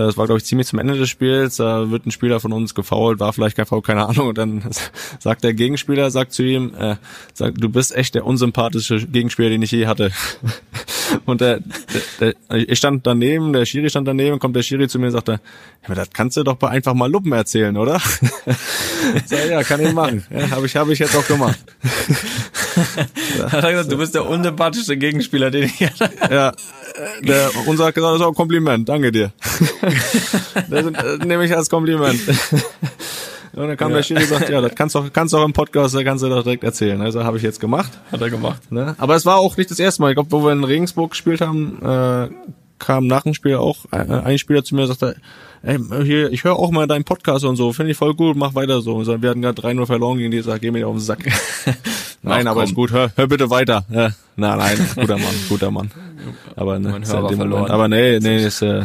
es war glaube ich ziemlich zum Ende des Spiels, da wird ein Spieler von uns gefoult, war vielleicht kein Foul, keine Ahnung. Und dann sagt der Gegenspieler, sagt zu ihm, äh, sagt, du bist echt der unsympathische Gegenspieler, den ich je hatte. Und der, der, der, ich stand daneben, der Schiri stand daneben, kommt der Schiri zu mir und sagt, ja, aber das kannst du doch einfach mal Luppen erzählen, oder? Sag, ja, kann ich machen. Ja, habe ich, hab ich jetzt auch gemacht. Hat er gesagt, du bist der unsympathischste Gegenspieler, den ich hatte. Ja, der, unser hat gesagt, das ist auch ein Kompliment, danke dir. Das äh, nehme ich als Kompliment. Und dann kam der Schiri und sagt, ja, das kannst du auch, kannst du auch im Podcast, da kannst du doch direkt erzählen. Also habe ich jetzt gemacht. Hat er gemacht. Ne? Aber es war auch nicht das erste Mal. Ich glaube, wo wir in Regensburg gespielt haben, äh, kam nach dem Spiel auch äh, ein Spieler zu mir und sagte, ey, hier, ich höre auch mal deinen Podcast und so, finde ich voll gut, mach weiter so. Und wir hatten gerade 3-0 verloren gegen die, sag, geh mir auf den Sack. nein, Ach, aber komm. ist gut, hör, hör bitte weiter. Ja, nein, nein, guter Mann, guter Mann. Aber ne, Mein Hörer dem verloren. Moment- aber nee, nee, ist, äh,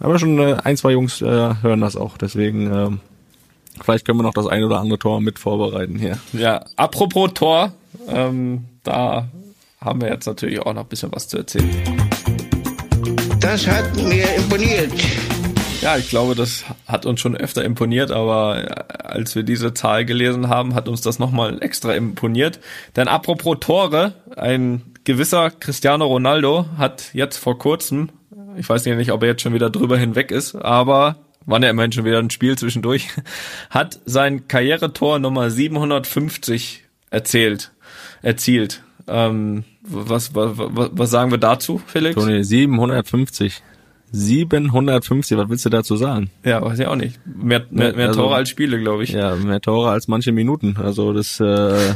aber schon äh, ein, zwei Jungs äh, hören das auch, deswegen ähm, vielleicht können wir noch das ein oder andere Tor mit vorbereiten hier. Ja, apropos Tor, ähm, da haben wir jetzt natürlich auch noch ein bisschen was zu erzählen. Das hat mir imponiert. Ja, ich glaube, das hat uns schon öfter imponiert, aber äh, als wir diese Zahl gelesen haben, hat uns das nochmal extra imponiert. Denn apropos Tore, ein gewisser Cristiano Ronaldo hat jetzt vor kurzem, ich weiß nicht, ob er jetzt schon wieder drüber hinweg ist, aber wann er immerhin schon wieder ein Spiel zwischendurch, hat sein Karrieretor Nummer 750 erzählt, erzielt. Ähm, was, was, was, was sagen wir dazu, Felix? Toni, 750. 750, was willst du dazu sagen? Ja, weiß ich auch nicht. Mehr, mehr, mehr Also- Tore als Spiele, glaube ich. Ja, mehr Tore als manche Minuten. Also das, äh,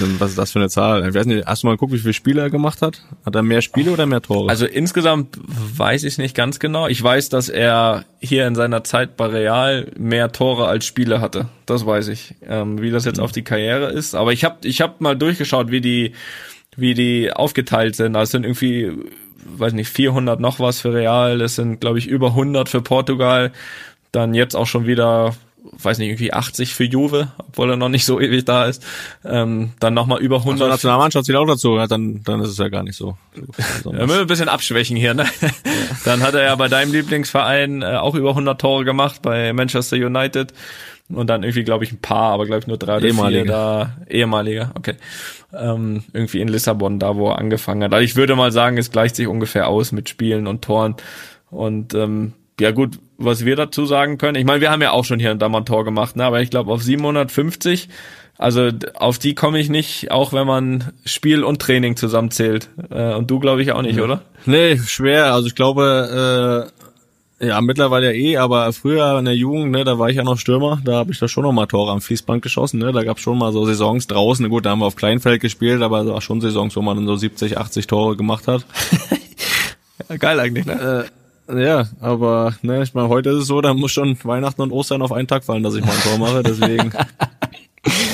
also was ist das für eine Zahl? Ich weiß nicht, hast du mal geguckt, wie viele Spiele er gemacht hat? Hat er mehr Spiele oder mehr Tore? Also insgesamt weiß ich nicht ganz genau. Ich weiß, dass er hier in seiner Zeit bei Real mehr Tore als Spiele hatte. Das weiß ich. Ähm, wie das jetzt auf die Karriere ist. Aber ich habe ich hab mal durchgeschaut, wie die wie die aufgeteilt sind. Also es sind irgendwie, weiß nicht, 400 noch was für Real. Es sind, glaube ich, über 100 für Portugal. Dann jetzt auch schon wieder weiß nicht, irgendwie 80 für Juve, obwohl er noch nicht so ewig da ist. Ähm, dann nochmal über Unsere 100 Nationalmannschaft zählt auch dazu, ja, dann, dann ist es ja gar nicht so. Also, Ja, müssen wir ein bisschen abschwächen hier, ne? Dann hat er ja bei deinem Lieblingsverein äh, auch über 100 Tore gemacht, bei Manchester United. Und dann irgendwie, glaube ich, ein paar, aber glaube ich nur drei oder Ehemalige. vier da. Ehemalige, okay. Ähm, irgendwie in Lissabon, da wo er angefangen hat. Also ich würde mal sagen, es gleicht sich ungefähr aus mit Spielen und Toren. Und ähm, ja gut, was wir dazu sagen können, ich meine, wir haben ja auch schon hier ein Tor gemacht, ne? aber ich glaube auf 750, also auf die komme ich nicht, auch wenn man Spiel und Training zusammenzählt. Äh, und du glaube ich auch nicht, oder? Nee, schwer. Also ich glaube, äh, ja, mittlerweile ja eh, aber früher in der Jugend, ne, da war ich ja noch Stürmer, da habe ich da schon noch mal Tore am Fließband geschossen, ne? Da gab's schon mal so Saisons draußen. Gut, da haben wir auf Kleinfeld gespielt, aber es war schon Saisons, wo man dann so 70, 80 Tore gemacht hat. Ja, geil eigentlich, ne? Äh, ja, aber ne, ich meine, heute ist es so, da muss schon Weihnachten und Ostern auf einen Tag fallen, dass ich mal ein Tor mache, deswegen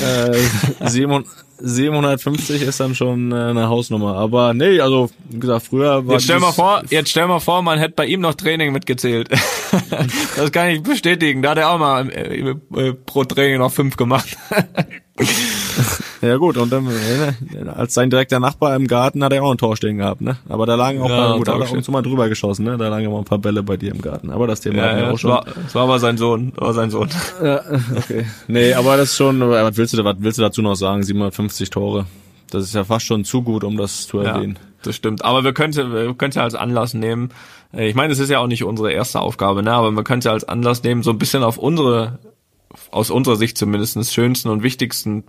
äh, 700 750 ist dann schon äh, eine Hausnummer. Aber nee, also wie gesagt, früher war Jetzt stell mal vor, jetzt stell mal vor, man hätte bei ihm noch Training mitgezählt. das kann ich bestätigen. Da hat er auch mal äh, äh, pro Training noch fünf gemacht. Ja gut, und dann, äh, als sein direkter Nachbar im Garten hat er auch ein Tor stehen gehabt, ne? Aber da lagen auch Ja, paar, gut, hat er mal drüber geschossen, ne? Da lagen immer ein paar Bälle bei dir im Garten. Aber das Thema hatten wir Ja, auch schon. war, das war aber sein Sohn, war sein Sohn. Ja, okay. Nee, aber das ist schon, was willst du, was willst du dazu noch sagen? 750 Tore. Das ist ja fast schon zu gut, um das zu Ja, erwähnen. das stimmt. Aber wir könnten wir könnten ja als Anlass nehmen. äh, Ich meine, es ist ja auch nicht unsere erste Aufgabe, ne? Aber man könnte ja als Anlass nehmen, so ein bisschen auf unsere, aus unserer Sicht zumindest, schönsten und wichtigsten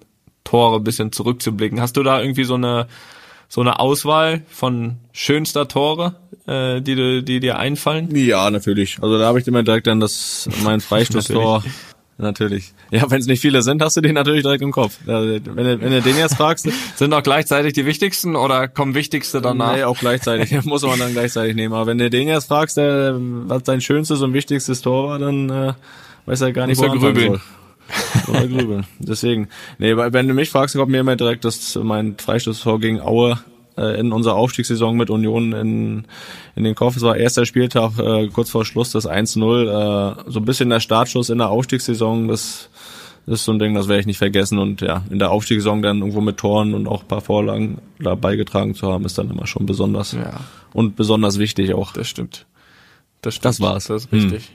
Tore ein bisschen zurückzublicken. Hast du da irgendwie so eine so eine Auswahl von schönster Tore, äh, die, du, die dir einfallen? Ja, natürlich. Also da habe ich immer direkt dann das, mein Freistoßtor. natürlich. Ja, wenn es nicht viele sind, hast du den natürlich direkt im Kopf. Also, wenn, du, wenn du den jetzt fragst, Sind auch gleichzeitig die wichtigsten oder kommen wichtigste danach? Nee, auch gleichzeitig. Muss man dann gleichzeitig nehmen. Aber wenn du den jetzt fragst, der, was dein schönstes und wichtigstes Tor war, dann äh, weiß er gar nicht, Muss er wo er grübeln. soll. Oder grübeln. Deswegen. Nee, weil wenn du mich fragst, kommt mir immer direkt das mein Freistoßtor gegen Aue äh, in unserer Aufstiegssaison mit Union in, in den Kopf. Es war erster Spieltag, äh, kurz vor Schluss das 1-0. Äh, so ein bisschen der Startschuss in der Aufstiegssaison, das das ist so ein Ding, das werde ich nicht vergessen. Und ja, in der Aufstiegssaison dann irgendwo mit Toren und auch ein paar Vorlagen da beigetragen zu haben, ist dann immer schon besonders. Ja. Und besonders wichtig auch. Das stimmt. Das, stimmt. Das war's. Das ist richtig.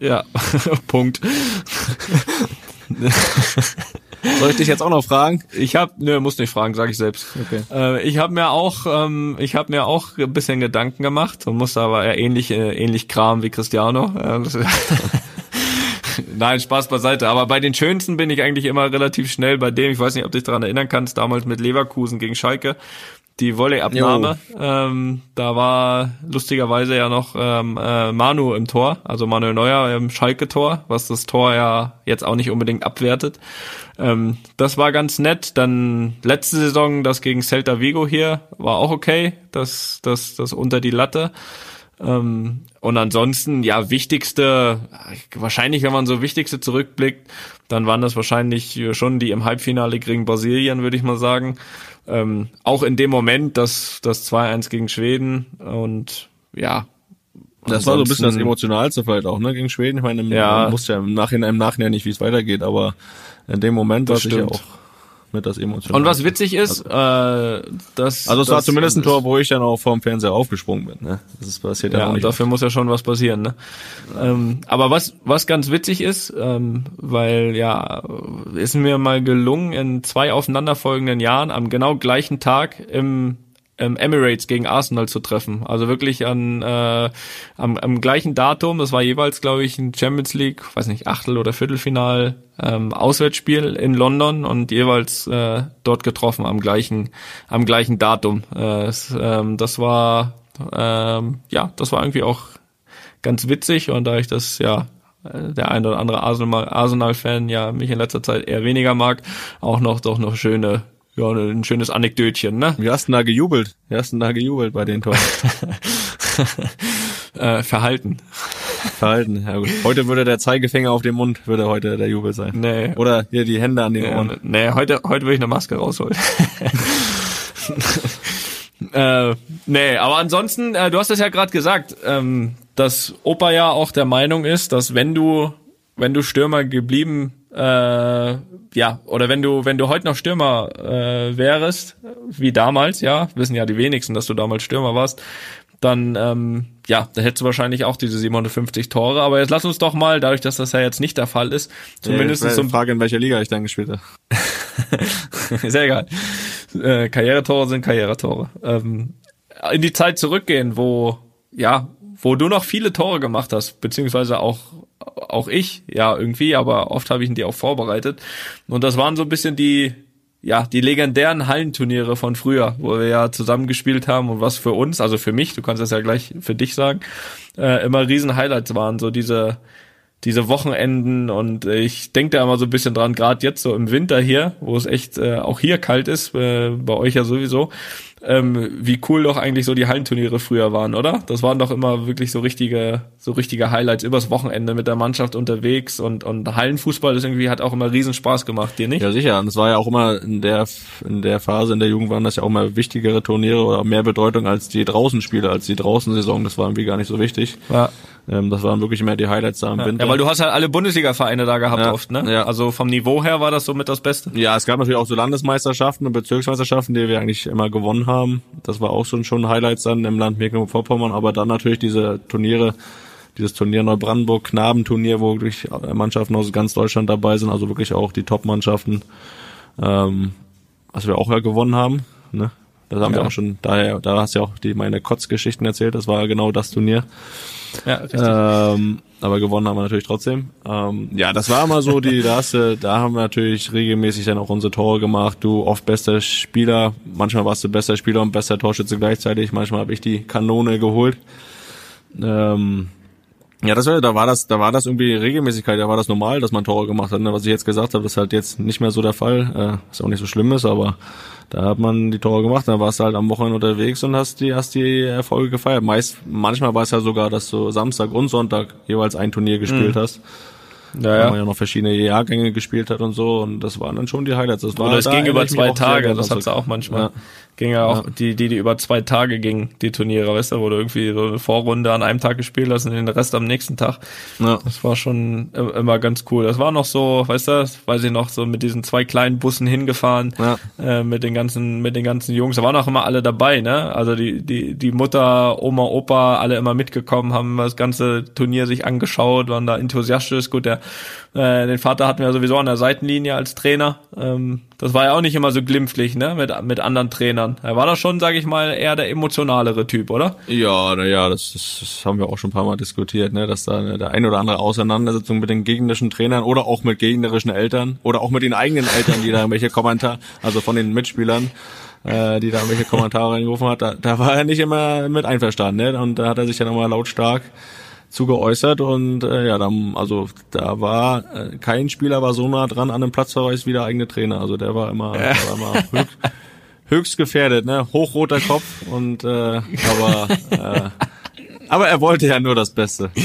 Ja, Punkt. Soll ich dich jetzt auch noch fragen? Ich habe, nö, muss nicht fragen, sage ich selbst. Okay. Äh, ich habe mir auch, ähm, ich habe mir auch ein bisschen Gedanken gemacht und musste aber eher ähnlich, äh, ähnlich Kram wie Cristiano. Nein, Spaß beiseite. Aber bei den schönsten bin ich eigentlich immer relativ schnell bei dem. Ich weiß nicht, ob du dich daran erinnern kannst. Damals mit Leverkusen gegen Schalke. Die Volleyabnahme. Ähm, da war lustigerweise ja noch ähm, äh, Manu im Tor, also Manuel Neuer im Schalke-Tor, was das Tor ja jetzt auch nicht unbedingt abwertet. Ähm, das war ganz nett. Dann letzte Saison das gegen Celta Vigo hier war auch okay. Das, das, das unter die Latte. Ähm, und ansonsten, ja, wichtigste, wahrscheinlich, wenn man so wichtigste zurückblickt, dann waren das wahrscheinlich schon die im Halbfinale gegen Brasilien, würde ich mal sagen. Ähm, auch in dem Moment, das, das 2-1 gegen Schweden und ja. Das war so ein bisschen das Emotionalste vielleicht auch, ne, gegen Schweden. Ich meine, im- Ja. man wusste ja im Nachhinein, im Nachhinein nicht, wie es weitergeht, aber in dem Moment war Das es stimmt. auch mit das Emotionalste. Und was witzig ist, äh, dass Also es war dass- zumindest ein Tor, wo ich dann auch vorm Fernseher aufgesprungen bin, ne. Das ist passiert ja, Ja, und dafür muss ja schon was passieren, ne? Ähm, aber was, was ganz witzig ist, ähm, weil ja, ist mir mal gelungen, in zwei aufeinanderfolgenden Jahren am genau gleichen Tag im ähm, Emirates gegen Arsenal zu treffen. Also wirklich an äh, am, am gleichen Datum, das war jeweils, glaube ich, ein Champions League, weiß nicht, Achtel- oder Viertelfinal ähm, Auswärtsspiel in London und jeweils äh, dort getroffen am gleichen, am gleichen Datum. Äh, es, ähm, das war ähm, ja, das war irgendwie auch ganz witzig und da ich das ja äh, der ein oder andere Arsenal- Arsenal-Fan ja mich in letzter Zeit eher weniger mag, auch noch doch noch schöne ja, ein schönes Anekdötchen, ne? Wie hast du denn da gejubelt? Wie hast du denn da gejubelt bei den Toren? Äh, Verhalten. Verhalten, ja gut. Heute würde der Zeigefinger auf dem Mund, würde heute der Jubel sein. Nee. Oder hier die Hände an den Ja, Ohren. nee, heute, heute will ich eine Maske rausholen. äh, nee, aber ansonsten, äh, du hast es ja gerade gesagt, ähm, dass Opa ja auch der Meinung ist, dass wenn du, wenn du Stürmer geblieben, äh, ja, oder wenn du, wenn du heute noch Stürmer äh, wärst, wie damals, ja, wissen ja die wenigsten, dass du damals Stürmer warst, dann ähm, ja, da hättest du wahrscheinlich auch diese 750 Tore. Aber jetzt lass uns doch mal, dadurch, dass das ja jetzt nicht der Fall ist, zumindest äh, so ein Frage, in welcher Liga ich dann gespielt habe. ja egal. Äh, Karrieretore sind Karrieretore. Ähm, in die Zeit zurückgehen, wo, ja, wo du noch viele Tore gemacht hast, beziehungsweise auch, auch ich, ja, irgendwie, aber oft habe ich die auch vorbereitet. Und das waren so ein bisschen die, ja, die legendären Hallenturniere von früher, wo wir ja zusammen gespielt haben und was für uns, also für mich, du kannst das ja gleich für dich sagen, äh, immer riesen Highlights waren, so diese, diese Wochenenden und äh, ich denke da immer so ein bisschen dran, gerade jetzt so im Winter hier, wo es echt äh, auch hier kalt ist, äh, bei euch ja sowieso, ähm, wie cool doch eigentlich so die Hallenturniere früher waren, oder? Das waren doch immer wirklich so richtige, so richtige Highlights übers Wochenende mit der Mannschaft unterwegs und, und Hallenfußball ist irgendwie hat auch immer riesen Spaß gemacht, dir nicht? Ja, sicher. Und es war ja auch immer in der, in der Phase in der Jugend waren das ja auch mal wichtigere Turniere oder mehr Bedeutung als die Draußenspiele, als die Draußensaison. Das war irgendwie gar nicht so wichtig. Ja. Ähm, das waren wirklich mehr die Highlights da im Ja, Winter. ja, weil du hast halt alle Bundesliga-Vereine da gehabt Ja, oft, ne? ja. Also vom Niveau her war das somit das Beste. Ja, es gab natürlich auch so Landesmeisterschaften und Bezirksmeisterschaften, die wir eigentlich immer gewonnen haben. Das war auch so schon Highlights dann im Land Mecklenburg-Vorpommern, aber dann natürlich diese Turniere, dieses Turnier Neubrandenburg, Knabenturnier, wo wirklich Mannschaften aus ganz Deutschland dabei sind, also wirklich auch die Top-Mannschaften, ähm, was wir auch ja gewonnen haben, ne? Das haben Ja. wir auch schon, daher, da hast du ja auch die meine Kotzgeschichten erzählt, das war genau das Turnier. Ja, richtig. Ähm, aber gewonnen haben wir natürlich trotzdem. Ähm, ja, das war immer so, die, da, hast du, da haben wir natürlich regelmäßig dann auch unsere Tore gemacht. Du oft bester Spieler, manchmal warst du bester Spieler und bester Torschütze gleichzeitig. Manchmal habe ich die Kanone geholt. Ähm, ja, das war, da war das, da war das irgendwie Regelmäßigkeit, da war das normal, dass man Tore gemacht hat. Ne? Was ich jetzt gesagt habe, ist halt jetzt nicht mehr so der Fall, äh, was auch nicht so schlimm ist, aber da hat man die Tore gemacht, dann warst du halt am Wochenende unterwegs und hast die, hast die Erfolge gefeiert. Meist, manchmal war es ja sogar, dass du Samstag und Sonntag jeweils ein Turnier gespielt hast. Ja, Weil man ja. ja noch verschiedene Jahrgänge gespielt hat und so und das waren dann schon die Highlights. Das war Oder es da ging über zwei Tage, das hat's auch manchmal. Ja. Ging ja auch, Ja. die, die, die über zwei Tage gingen, die Turniere, weißt du, wo du irgendwie so eine Vorrunde an einem Tag gespielt hast und den Rest am nächsten Tag. Ja. Das war schon immer ganz cool. Das war noch so, weißt du, weiß ich noch, so mit diesen zwei kleinen Bussen hingefahren, Ja. äh, mit den ganzen, mit den ganzen Jungs. Da waren auch immer alle dabei, ne? Also die, die, die Mutter, Oma, Opa, alle immer mitgekommen, haben das ganze Turnier sich angeschaut, waren da enthusiastisch. Gut, der, äh, den Vater hatten wir sowieso an der Seitenlinie als Trainer. Ähm, das war ja auch nicht immer so glimpflich, ne? Mit, mit anderen Trainern. Er war da schon, sage ich mal, eher der emotionalere Typ, oder? Ja, ja, das, das, das haben wir auch schon ein paar Mal diskutiert, ne, dass da eine, der eine oder andere Auseinandersetzung mit den gegnerischen Trainern oder auch mit gegnerischen Eltern oder auch mit den eigenen Eltern, die da irgendwelche Kommentare, also von den Mitspielern, äh, die da irgendwelche Kommentare reingerufen hat, da, da war er nicht immer mit einverstanden, ne, und da hat er sich ja nochmal lautstark zugeäußert und äh, ja, dann, also da war äh, kein Spieler war so nah dran an dem Platzverweis wie der eigene Trainer, also der war immer, der war immer höchst, höchst gefährdet, ne, hochroter Kopf und äh, aber äh, aber er wollte ja nur das Beste.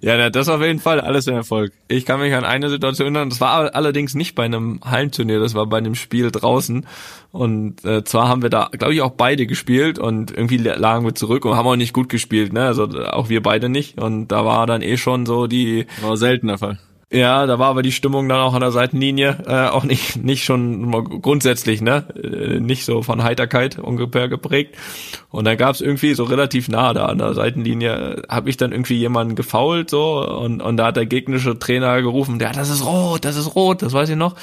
Ja, das auf jeden Fall. Alles ein Erfolg. Ich kann mich an eine Situation erinnern, das war allerdings nicht bei einem Hallenturnier, das war bei einem Spiel draußen. Und äh, zwar haben wir da, glaube ich, auch beide gespielt und irgendwie lagen wir zurück und haben auch nicht gut gespielt, ne? Also auch wir beide nicht. Und da war dann eh schon so die, War selten der Fall. Ja, da war aber die Stimmung dann auch an der Seitenlinie äh, auch nicht nicht schon grundsätzlich, ne, äh, nicht so von Heiterkeit ungefähr geprägt. Und dann gab's irgendwie so relativ nah da an der Seitenlinie, habe ich dann irgendwie jemanden gefault so und und da hat der gegnerische Trainer gerufen, ja, das ist rot, das ist rot, das weiß ich noch.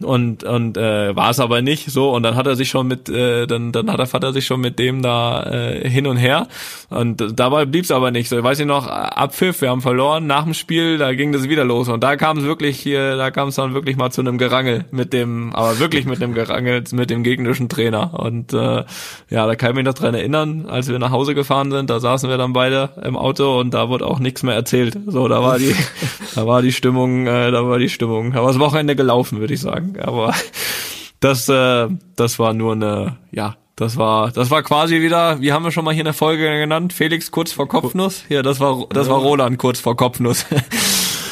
Und und äh, war es aber nicht so und dann hat er sich schon mit äh, dann dann hat der Vater sich schon mit dem da äh, hin und her und dabei blieb's aber nicht so. Ich weiß ich noch, Abpfiff, wir haben verloren nach dem Spiel, da ging das wieder los und da kam es wirklich hier, da kam es dann wirklich mal zu einem Gerangel mit dem, aber wirklich mit dem Gerangel mit dem gegnerischen Trainer und äh, ja, da kann ich mich noch dran erinnern, als wir nach Hause gefahren sind, da saßen wir dann beide im Auto und da wurde auch nichts mehr erzählt. So, da war die, da war die Stimmung, äh, da war die Stimmung, aber das Wochenende gelaufen, würde ich sagen, aber das, äh, das war nur eine, ja, das war, das war quasi wieder, wie haben wir schon mal hier eine Folge genannt? Felix kurz vor Kopfnuss? Ja, das war, das war Roland kurz vor Kopfnuss.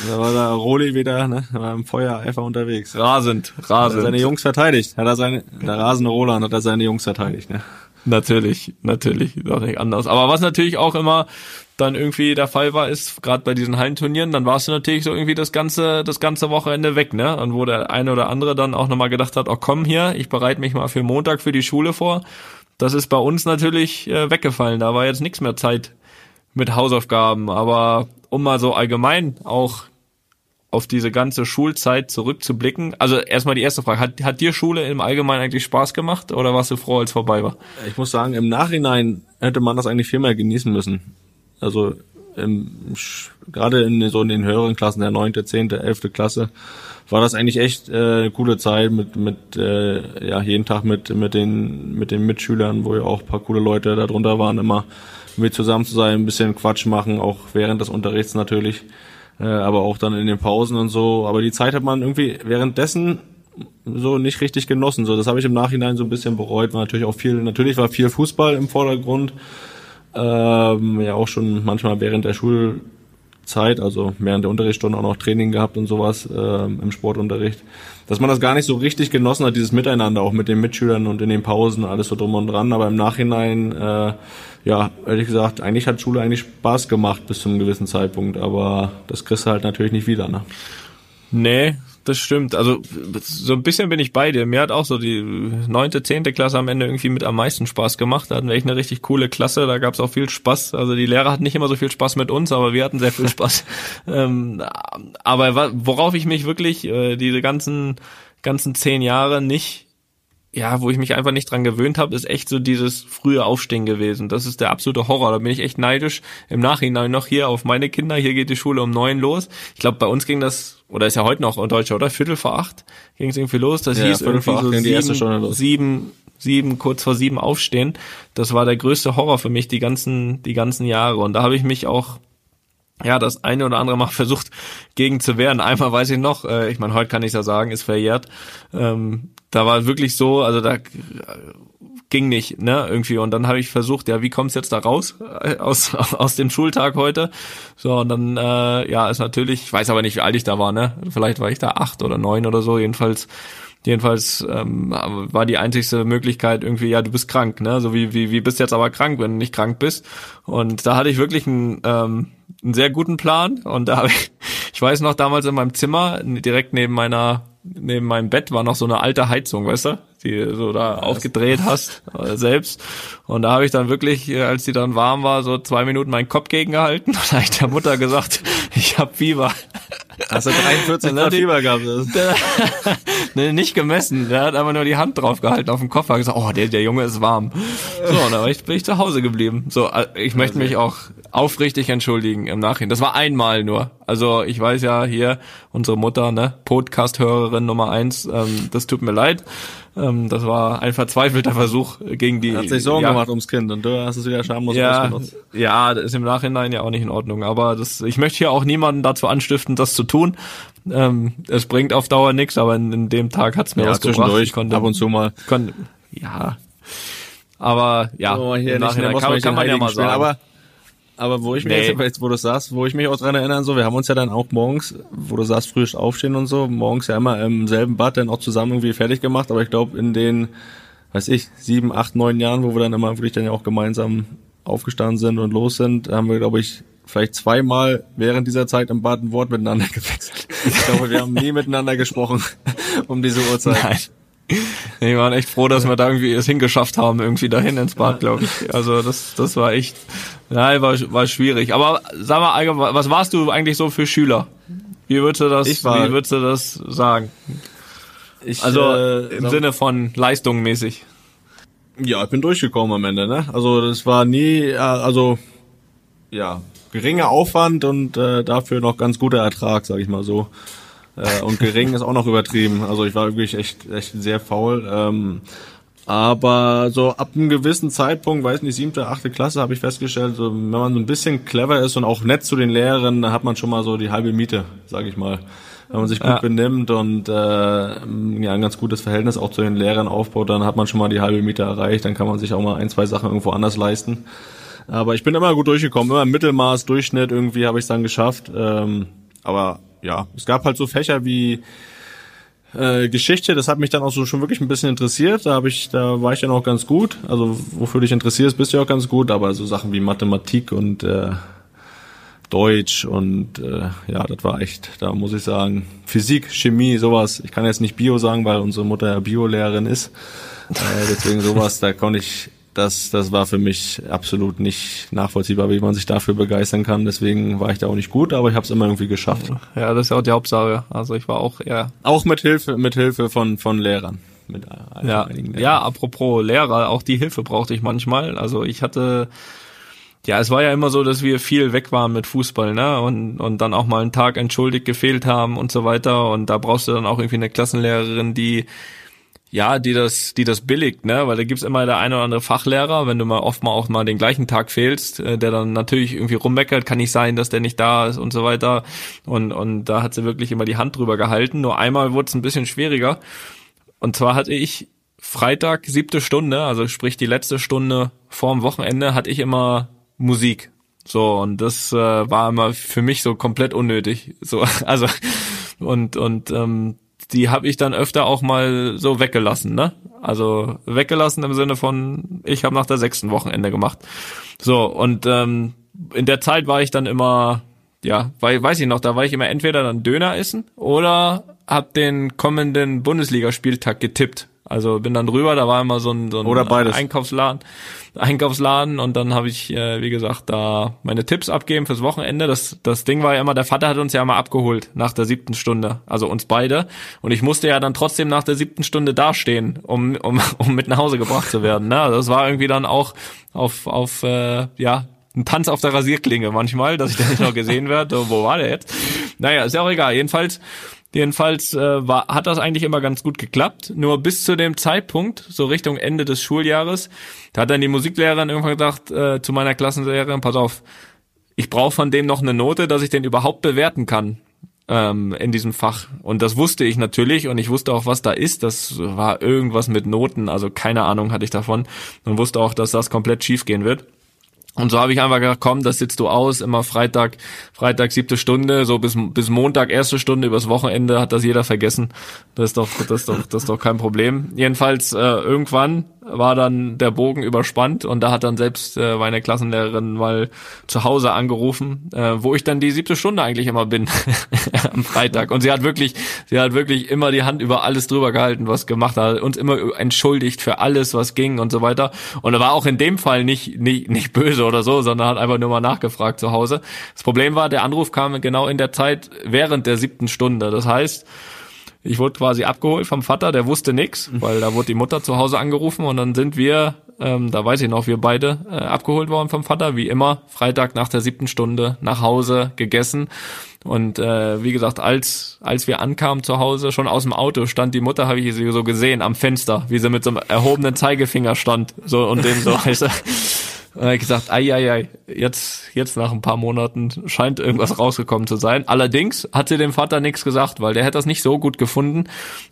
Da war der Roli wieder, ne, war im Feuereifer unterwegs. rasend, Hat er rasend. seine Jungs verteidigt. Hat er seine, der rasende Roland hat er seine Jungs verteidigt, ne. Natürlich, natürlich, doch nicht anders. Aber was natürlich auch immer dann irgendwie der Fall war, ist gerade bei diesen Hallenturnieren, dann warst du natürlich so irgendwie das ganze das ganze Wochenende weg, ne? Und wo der eine oder andere dann auch nochmal gedacht hat, oh komm hier, ich bereite mich mal für Montag für die Schule vor. Das ist bei uns natürlich äh, weggefallen. Da war jetzt nichts mehr Zeit mit Hausaufgaben. Aber um mal so allgemein auch auf diese ganze Schulzeit zurückzublicken. Also erstmal die erste Frage, hat, hat dir Schule im Allgemeinen eigentlich Spaß gemacht oder warst du froh, als vorbei war? Ich muss sagen, im Nachhinein hätte man das eigentlich viel mehr genießen müssen. Also im, gerade in so in den höheren Klassen, der neunte, zehnte, elfte Klasse, war das eigentlich echt äh, eine coole Zeit mit mit äh, ja jeden Tag mit mit den mit den Mitschülern, wo ja auch ein paar coole Leute darunter waren, immer mit zusammen zu sein, ein bisschen Quatsch machen, auch während des Unterrichts natürlich, äh, aber auch dann in den Pausen und so. Aber die Zeit hat man irgendwie währenddessen so nicht richtig genossen. So, das habe ich im Nachhinein so ein bisschen bereut. War natürlich auch viel, natürlich war viel Fußball im Vordergrund. Ähm, ja, auch schon manchmal während der Schulzeit Zeit, also während der Unterrichtsstunden auch noch Training gehabt und sowas äh, im Sportunterricht, dass man das gar nicht so richtig genossen hat, dieses Miteinander auch mit den Mitschülern und in den Pausen, alles so drum und dran. Aber im Nachhinein, äh, ja, ehrlich gesagt, eigentlich hat Schule eigentlich Spaß gemacht bis zu einem gewissen Zeitpunkt, aber das kriegst du halt natürlich nicht wieder. Ne? Nee, das stimmt. Also so ein bisschen bin ich bei dir. Mir hat auch so die neunte, zehnte Klasse am Ende irgendwie mit am meisten Spaß gemacht. Da hatten wir echt eine richtig coole Klasse. Da gab es auch viel Spaß. Also die Lehrer hatten nicht immer so viel Spaß mit uns, aber wir hatten sehr viel Spaß. ähm, aber worauf ich mich wirklich äh, diese ganzen ganzen zehn Jahre nicht ja, wo ich mich einfach nicht dran gewöhnt habe, ist echt so dieses frühe Aufstehen gewesen. Das ist der absolute Horror. Da bin ich echt neidisch im Nachhinein noch hier auf meine Kinder. Hier geht die Schule um neun los. Ich glaube, bei uns ging das, oder ist ja heute noch in Deutschland, oder? Viertel vor acht ging es irgendwie los. Das ja, hieß irgendwie so sieben, sieben, sieben, kurz vor sieben aufstehen. Das war der größte Horror für mich die ganzen, die ganzen Jahre. Und da habe ich mich auch ja, das eine oder andere Mal versucht gegen zu wehren. Einmal weiß ich noch, äh, ich meine, heute kann ich ja sagen, ist verjährt. Ähm, da war wirklich so, also da ging nicht, ne, irgendwie. Und dann habe ich versucht, ja, wie kommst jetzt da raus äh, aus, aus dem Schultag heute? So, und dann, äh, ja, ist natürlich, ich weiß aber nicht, wie alt ich da war, ne? Vielleicht war ich da acht oder neun oder so, jedenfalls. Jedenfalls ähm, war die einzigste Möglichkeit irgendwie, ja, du bist krank, ne? So wie, wie, wie bist jetzt aber krank, wenn du nicht krank bist. Und da hatte ich wirklich einen, ähm, einen sehr guten Plan. Und da habe ich, ich weiß noch, damals in meinem Zimmer, direkt neben meiner neben meinem Bett war noch so eine alte Heizung, weißt du, die so da aufgedreht hast äh, selbst. Und da habe ich dann wirklich, äh, als die dann warm war, so zwei Minuten meinen Kopf gegengehalten und habe ich der Mutter gesagt, ich habe Fieber. Hast du 43 Grad Fieber gehabt? nee, nicht gemessen. Der hat einfach nur die Hand drauf gehalten auf dem Kopf, hat gesagt, oh, der, der Junge ist warm. So, und dann bin ich, zu Hause geblieben. So, äh, ich möchte mich auch aufrichtig entschuldigen im Nachhinein. Das war einmal nur. Also ich weiß ja hier, unsere Mutter, ne, Podcast-Hörerin Nummer eins, ähm, das tut mir leid. Ähm, das war ein verzweifelter Versuch gegen die. Hat sich Sorgen ja, gemacht ums Kind und du hast es wieder schamlos ja, ausgenutzt. Ja, das ist im Nachhinein ja auch nicht in Ordnung. Aber das, ich möchte hier auch niemanden dazu anstiften, das zu tun. Ähm, es bringt auf Dauer nichts, aber in, in dem Tag hat's mir ja, ausgebracht. Ich konnte, ab und zu mal. Konnte, ja. Aber ja, so, im Nachhinein kann, kann man ja mal sagen. Aber wo ich mich nee. jetzt, wo du sagst, wo ich mich auch dran erinnern, so, wir haben uns ja dann auch morgens, wo du sagst, früh aufstehen und so, morgens ja immer im selben Bad dann auch zusammen irgendwie fertig gemacht, aber ich glaube in den, weiß ich, sieben, acht, neun Jahren, wo wir dann immer wirklich dann ja auch gemeinsam aufgestanden sind und los sind, haben wir, glaube ich, vielleicht zweimal während dieser Zeit im Bad ein Wort miteinander gewechselt. Ich glaube, wir haben nie miteinander gesprochen um diese Uhrzeit. Nein. Wir waren echt froh, dass wir da irgendwie es hingeschafft haben, irgendwie dahin ins Bad, glaube ich. Also das, das war echt, ja, war, war schwierig. Aber sag mal, allgemein, was warst du eigentlich so für Schüler? Wie würdest du das, ich war, wie würdest du das sagen? Ich, also äh, im Sinne von leistungsmäßig. Ja, ich bin durchgekommen am Ende, ne? Also das war nie, also ja, geringer Aufwand und äh, dafür noch ganz guter Ertrag, sag ich mal so. Äh, und gering ist auch noch übertrieben. Also ich war wirklich echt, echt sehr faul. Ähm, aber so ab einem gewissen Zeitpunkt, weiß nicht, siebte, achte Klasse, habe ich festgestellt, so, wenn man so ein bisschen clever ist und auch nett zu den Lehrern, dann hat man schon mal so die halbe Miete, sag ich mal. Wenn man sich gut ja. benimmt und äh, ja, ein ganz gutes Verhältnis auch zu den Lehrern aufbaut, dann hat man schon mal die halbe Miete erreicht, dann kann man sich auch mal ein, zwei Sachen irgendwo anders leisten. Aber ich bin immer gut durchgekommen, immer im Mittelmaß, Durchschnitt irgendwie habe ich es dann geschafft. Ähm, aber ja, es gab halt so Fächer wie äh, Geschichte, das hat mich dann auch so schon wirklich ein bisschen interessiert. Da habe ich, da war ich dann auch ganz gut. Also wofür dich interessierst, bist du ja auch ganz gut. Aber so Sachen wie Mathematik und äh, Deutsch und äh, ja, das war echt, da muss ich sagen, Physik, Chemie, sowas. Ich kann jetzt nicht Bio sagen, weil unsere Mutter ja Biolehrerin ist. Äh, deswegen sowas, da konnte ich das, das war für mich absolut nicht nachvollziehbar, wie man sich dafür begeistern kann. Deswegen war ich da auch nicht gut, aber ich habe es immer irgendwie geschafft. Ja, das ist ja auch die Hauptsache. Also ich war auch eher auch mit Hilfe, mit Hilfe von von Lehrern. Mit ja, ja, apropos Lehrer, auch die Hilfe brauchte ich manchmal. Also ich hatte ja, es war ja immer so, dass wir viel weg waren mit Fußball, ne? Und, und dann auch mal einen Tag entschuldigt gefehlt haben und so weiter. Und da brauchst du dann auch irgendwie eine Klassenlehrerin, die ja, die das, die das billigt, ne? Weil da gibt's immer der eine oder andere Fachlehrer, wenn du mal oft mal auch mal den gleichen Tag fehlst, äh, der dann natürlich irgendwie rummeckert, kann nicht sein, dass der nicht da ist und so weiter. Und, und da hat sie wirklich immer die Hand drüber gehalten. Nur einmal wurde es ein bisschen schwieriger. Und zwar hatte ich Freitag, siebte Stunde, also sprich die letzte Stunde vorm Wochenende, hatte ich immer Musik. So, und das äh, war immer für mich so komplett unnötig. So, also und und ähm, die habe ich dann öfter auch mal so weggelassen, ne? Also weggelassen im Sinne von, ich habe nach der sechsten Wochenende gemacht. So, und ähm, in der Zeit war ich dann immer, ja, weil, weiß ich noch, da war ich immer entweder dann Döner essen oder hab den kommenden Bundesligaspieltag getippt. Also bin dann rüber, da war immer so ein, so ein Oder beides. Einkaufsladen, Einkaufsladen und dann habe ich, äh, wie gesagt, da meine Tipps abgeben fürs Wochenende. Das, das Ding war ja immer, der Vater hat uns ja mal abgeholt nach der siebten Stunde, also uns beide. Und ich musste ja dann trotzdem nach der siebten Stunde dastehen, um, um, um mit nach Hause gebracht zu werden. Ne? Also das war irgendwie dann auch auf, auf äh, ja, ein Tanz auf der Rasierklinge manchmal, dass ich da nicht noch gesehen werde. Wo war der jetzt? Naja, ist ja auch egal. Jedenfalls Jedenfalls äh, war, hat das eigentlich immer ganz gut geklappt. Nur bis zu dem Zeitpunkt, so Richtung Ende des Schuljahres, da hat dann die Musiklehrerin irgendwann gesagt äh, zu meiner Klassenlehrerin, pass auf, ich brauche von dem noch eine Note, dass ich den überhaupt bewerten kann ähm, in diesem Fach. Und das wusste ich natürlich und ich wusste auch, was da ist. Das war irgendwas mit Noten, also keine Ahnung hatte ich davon und wusste auch, dass das komplett schief gehen wird. Und so habe ich einfach gedacht, komm, das sitzt du aus, immer Freitag, Freitag siebte Stunde, so bis, bis Montag erste Stunde, übers Wochenende hat das jeder vergessen. Das ist doch, das ist doch, das ist doch kein Problem. Jedenfalls, äh, irgendwann war dann der Bogen überspannt und da hat dann selbst äh, meine Klassenlehrerin mal zu Hause angerufen, äh, wo ich dann die siebte Stunde eigentlich immer bin am Freitag. Und sie hat wirklich, sie hat wirklich immer die Hand über alles drüber gehalten, was gemacht hat, uns immer entschuldigt für alles, was ging und so weiter. Und er war auch in dem Fall nicht, nicht, nicht böse oder so, sondern hat einfach nur mal nachgefragt zu Hause. Das Problem war, der Anruf kam genau in der Zeit während der siebten Stunde. Das heißt, ich wurde quasi abgeholt vom Vater, der wusste nix, weil da wurde die Mutter zu Hause angerufen und dann sind wir, ähm, da weiß ich noch, wir beide äh, abgeholt worden vom Vater, wie immer, Freitag nach der siebten Stunde nach Hause gegessen. Und äh, wie gesagt, als als wir ankamen zu Hause, schon aus dem Auto stand die Mutter, habe ich sie so gesehen am Fenster, wie sie mit so einem erhobenen Zeigefinger stand, so und dem so. Weißt du, und er hat gesagt, ai, ai, ai, jetzt, jetzt nach ein paar Monaten scheint irgendwas rausgekommen zu sein. Allerdings hat sie dem Vater nichts gesagt, weil der hätte das nicht so gut gefunden.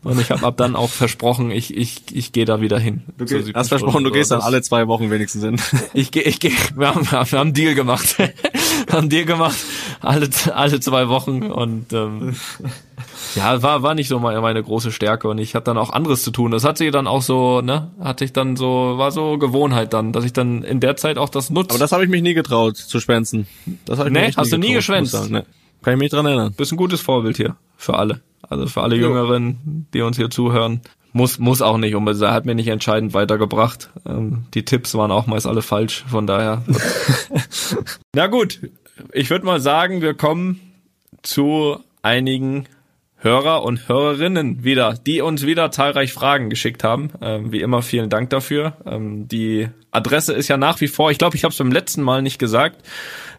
Und ich habe ab dann auch versprochen, ich, ich, ich gehe da wieder hin. Du geh, hast versprochen, du gehst dann alle zwei Wochen wenigstens hin. Ich gehe, ich gehe, wir haben, wir haben einen Deal gemacht. wir haben einen Deal gemacht, alle, alle zwei Wochen und ähm, ja, war, war nicht so meine, meine große Stärke und ich hatte dann auch anderes zu tun. Das hat sich dann auch so, ne, hatte ich dann so, war so Gewohnheit dann, dass ich dann in der Zeit auch das nutze. Aber das habe ich mich nie getraut zu schwänzen. Das hab ich nee, hast nie du nie geschwänzt? sagen. Nee. Kann ich mich dran erinnern. Bist ein gutes Vorbild hier für alle. Also für alle Jüngeren, die uns hier zuhören. Muss, muss auch nicht unbedingt. Er hat mir nicht entscheidend weitergebracht. Ähm, die Tipps waren auch meist alle falsch, von daher. Na gut, ich würde mal sagen, wir kommen zu einigen Hörer und Hörerinnen wieder, die uns wieder zahlreich Fragen geschickt haben. Ähm, wie immer vielen Dank dafür. Ähm, die Adresse ist ja nach wie vor, ich glaube, ich habe es beim letzten Mal nicht gesagt,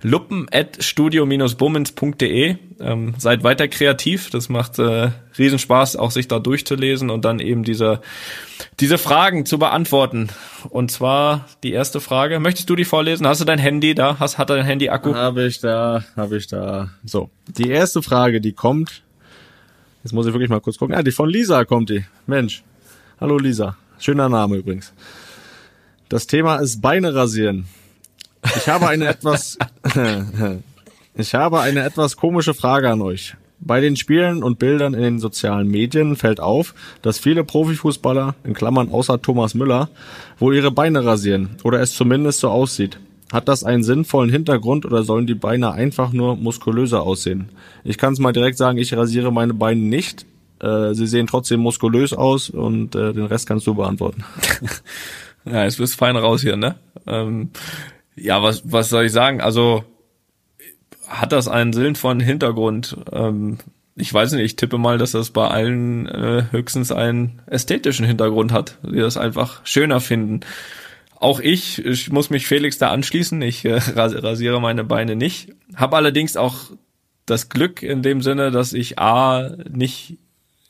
luppen.studio-bummens.de. Ähm, seid weiter kreativ, das macht äh, Riesenspaß, auch sich da durchzulesen und dann eben diese, diese Fragen zu beantworten. Und zwar die erste Frage, möchtest du die vorlesen? Hast du dein Handy da? Hast, hat dein Handy Akku? Habe ich da, habe ich da. So, die erste Frage, die kommt. Jetzt muss ich wirklich mal kurz gucken. Ja, die von Lisa kommt die. Mensch. Hallo Lisa. Schöner Name übrigens. Das Thema ist Beine rasieren. Ich habe eine etwas, ich habe eine etwas komische Frage an euch. Bei den Spielen und Bildern in den sozialen Medien fällt auf, dass viele Profifußballer, in Klammern außer Thomas Müller, wohl ihre Beine rasieren oder es zumindest so aussieht. Hat das einen sinnvollen Hintergrund oder sollen die Beine einfach nur muskulöser aussehen? Ich kann es mal direkt sagen, ich rasiere meine Beine nicht. Äh, sie sehen trotzdem muskulös aus und äh, den Rest kannst du beantworten. Ja, jetzt bist fein raus hier, ne? Ähm, ja, was, was soll ich sagen? Also, hat das einen sinnvollen Hintergrund? Ähm, ich weiß nicht, ich tippe mal, dass das bei allen äh, höchstens einen ästhetischen Hintergrund hat, die das einfach schöner finden. Auch ich, ich muss mich Felix da anschließen, ich äh, ras- rasiere meine Beine nicht, habe allerdings auch das Glück in dem Sinne, dass ich A, nicht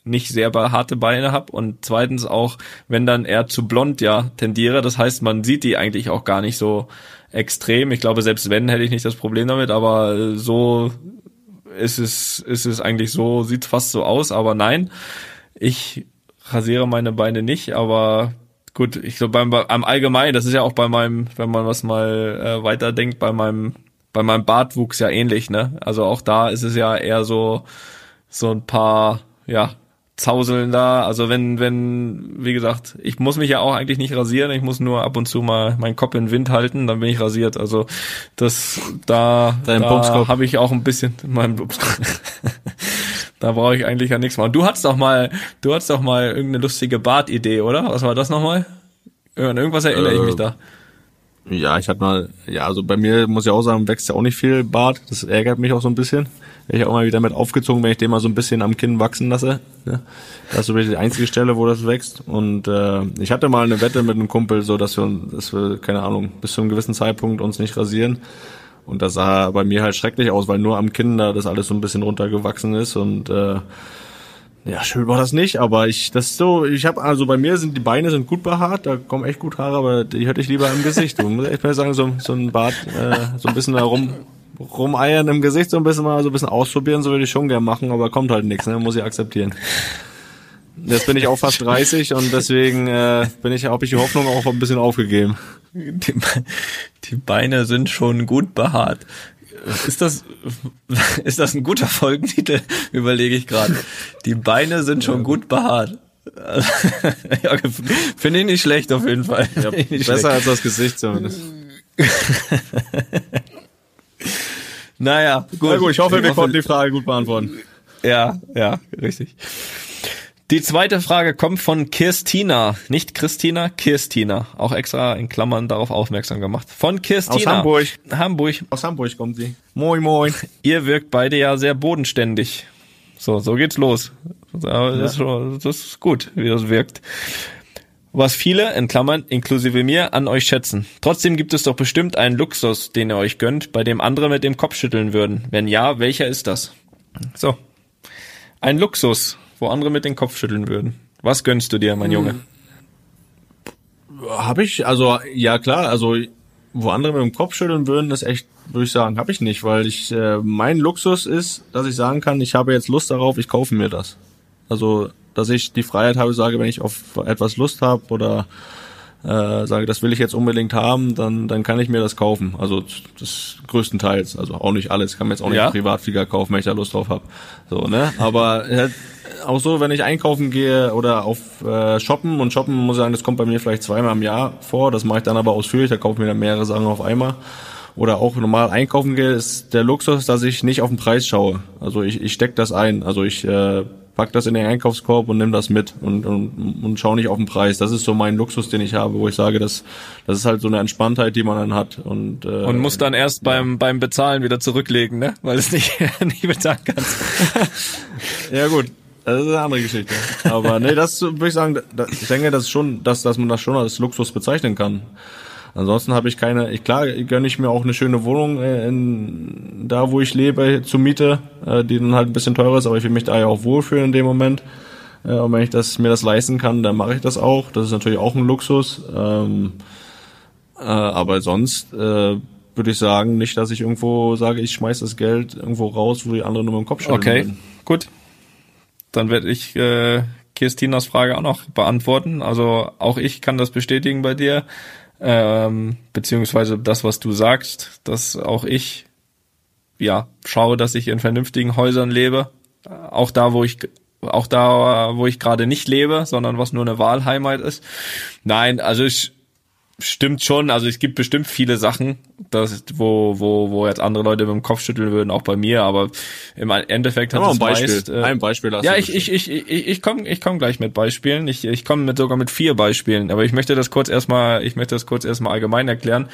nicht sehr harte Beine habe und zweitens auch, wenn dann eher zu blond ja tendiere. Das heißt, man sieht die eigentlich auch gar nicht so extrem. Ich glaube, selbst wenn, hätte ich nicht das Problem damit, aber so ist es, ist es eigentlich so, sieht fast so aus, aber nein, ich rasiere meine Beine nicht, aber gut, ich glaube beim, beim am Allgemeinen, das ist ja auch bei meinem, wenn man was mal äh, weiterdenkt, bei meinem bei meinem Bartwuchs ja ähnlich, ne? Also auch da ist es ja eher so, so ein paar, ja, Zauseln da. Also wenn, wenn, wie gesagt, ich muss mich ja auch eigentlich nicht rasieren, ich muss nur ab und zu mal meinen Kopf in den Wind halten, dann bin ich rasiert. Also das, da, Dein da habe ich auch ein bisschen meinen Da brauche ich eigentlich ja nichts machen. Du hattest doch mal, du hattest doch mal irgendeine lustige Bartidee, oder? Was war das nochmal? An irgendwas erinnere äh, ich mich da. Ja, ich hatte mal, ja, also bei mir muss ich auch sagen, wächst ja auch nicht viel Bart. Das ärgert mich auch so ein bisschen. Ich auch mal wieder mit aufgezogen, wenn ich den mal so ein bisschen am Kinn wachsen lasse. Ja. Das ist so die einzige Stelle, wo das wächst. Und äh, ich hatte mal eine Wette mit einem Kumpel, so dass wir, dass wir, keine Ahnung, bis zu einem gewissen Zeitpunkt uns nicht rasieren. Und das sah bei mir halt schrecklich aus, weil nur am Kinn da das alles so ein bisschen runtergewachsen ist und äh, ja, schön war das nicht, aber ich, das so, ich habe also bei mir sind die Beine sind gut behaart, da kommen echt gut Haare, aber die hätte ich lieber im Gesicht. Du muss echt mal sagen, so, so ein Bart, äh, so ein bisschen da rum, rumeiern im Gesicht, so ein bisschen mal so ein bisschen ausprobieren, so würde ich schon gern machen, aber kommt halt nichts, ne, muss ich akzeptieren. Jetzt bin ich auch fast 30 und deswegen äh, bin ich, habe ich die Hoffnung auch ein bisschen aufgegeben. Die, die Beine sind schon gut behaart. Ist das, ist das ein guter Folgentitel? Überlege ich gerade. Die Beine sind schon gut behaart. ja, Finde ich nicht schlecht auf jeden Fall. Ja, besser schlecht. als das Gesicht zumindest. naja, gut. Na gut, ich hoffe, wir konnten die Frage gut beantworten. Ja, ja, richtig. Die zweite Frage kommt von Kirstina, nicht Christina, Kirstina. Auch extra in Klammern darauf aufmerksam gemacht. Von Kirstina. Aus Hamburg. Hamburg. Aus Hamburg kommt sie. Moin, moin. Ihr wirkt beide ja sehr bodenständig. So, so geht's los. Das, das ist gut, wie das wirkt. Was viele, in Klammern, inklusive mir, an euch schätzen. Trotzdem gibt es doch bestimmt einen Luxus, den ihr euch gönnt, bei dem andere mit dem Kopf schütteln würden. Wenn ja, welcher ist das? So. Ein Luxus wo andere mit den Kopf schütteln würden. Was gönnst du dir, mein Junge? Habe ich, also ja klar, also wo andere mit dem Kopf schütteln würden, das echt, würde ich sagen, habe ich nicht, weil ich äh, mein Luxus ist, dass ich sagen kann, ich habe jetzt Lust darauf, ich kaufe mir das. Also, dass ich die Freiheit habe, sage, wenn ich auf etwas Lust habe oder äh, sage, das will ich jetzt unbedingt haben, dann dann kann ich mir das kaufen. Also das größtenteils, also auch nicht alles. Ich kann mir jetzt auch nicht ja? Privatflieger kaufen, wenn ich da Lust drauf habe. So ne, aber äh, auch so, wenn ich einkaufen gehe oder auf äh, Shoppen und Shoppen muss ich sagen, das kommt bei mir vielleicht zweimal im Jahr vor. Das mache ich dann aber ausführlich, da kaufe ich mir dann mehrere Sachen auf einmal. Oder auch normal einkaufen gehe, ist der Luxus, dass ich nicht auf den Preis schaue. Also ich, ich steck das ein. Also ich äh, pack das in den Einkaufskorb und nimm das mit und, und, und schau nicht auf den Preis. Das ist so mein Luxus, den ich habe, wo ich sage, das, das ist halt so eine Entspanntheit, die man dann hat. Und, äh, und muss dann erst ja. beim, beim Bezahlen wieder zurücklegen, ne? Weil es nicht, nicht bezahlen kannst. ja gut, das ist eine andere Geschichte. Aber nee, das würde ich sagen, ich denke, das ist schon, dass, dass man das schon als Luxus bezeichnen kann. Ansonsten habe ich keine, ich klar gönne ich mir auch eine schöne Wohnung äh, in, da, wo ich lebe, zur Miete, äh, die dann halt ein bisschen teurer ist, aber ich will mich da ja auch wohlfühlen in dem Moment. Äh, und wenn ich das, mir das leisten kann, dann mache ich das auch. Das ist natürlich auch ein Luxus. Ähm, äh, aber sonst äh, würde ich sagen, nicht, dass ich irgendwo sage, ich schmeiß das Geld irgendwo raus, wo die anderen nur mit dem Kopf schütteln. Okay, würden. gut dann werde ich äh, Kirstinas Frage auch noch beantworten. Also auch ich kann das bestätigen bei dir, ähm, beziehungsweise das, was du sagst, dass auch ich ja schaue, dass ich in vernünftigen Häusern lebe. Auch da, wo ich auch da, wo ich gerade nicht lebe, sondern was nur eine Wahlheimat ist. Nein, also ich stimmt schon. Also es gibt bestimmt viele Sachen, das, wo, wo, wo jetzt andere Leute mit dem Kopf schütteln würden, auch bei mir, aber im Endeffekt hat es ein Beispiel. Meist, äh, ein Beispiel hast Ja, ich, ich, ich, ich, ich komme ich komm gleich mit Beispielen. Ich, ich komme mit sogar mit vier Beispielen, aber ich möchte das kurz erstmal, ich möchte das kurz erstmal allgemein erklären,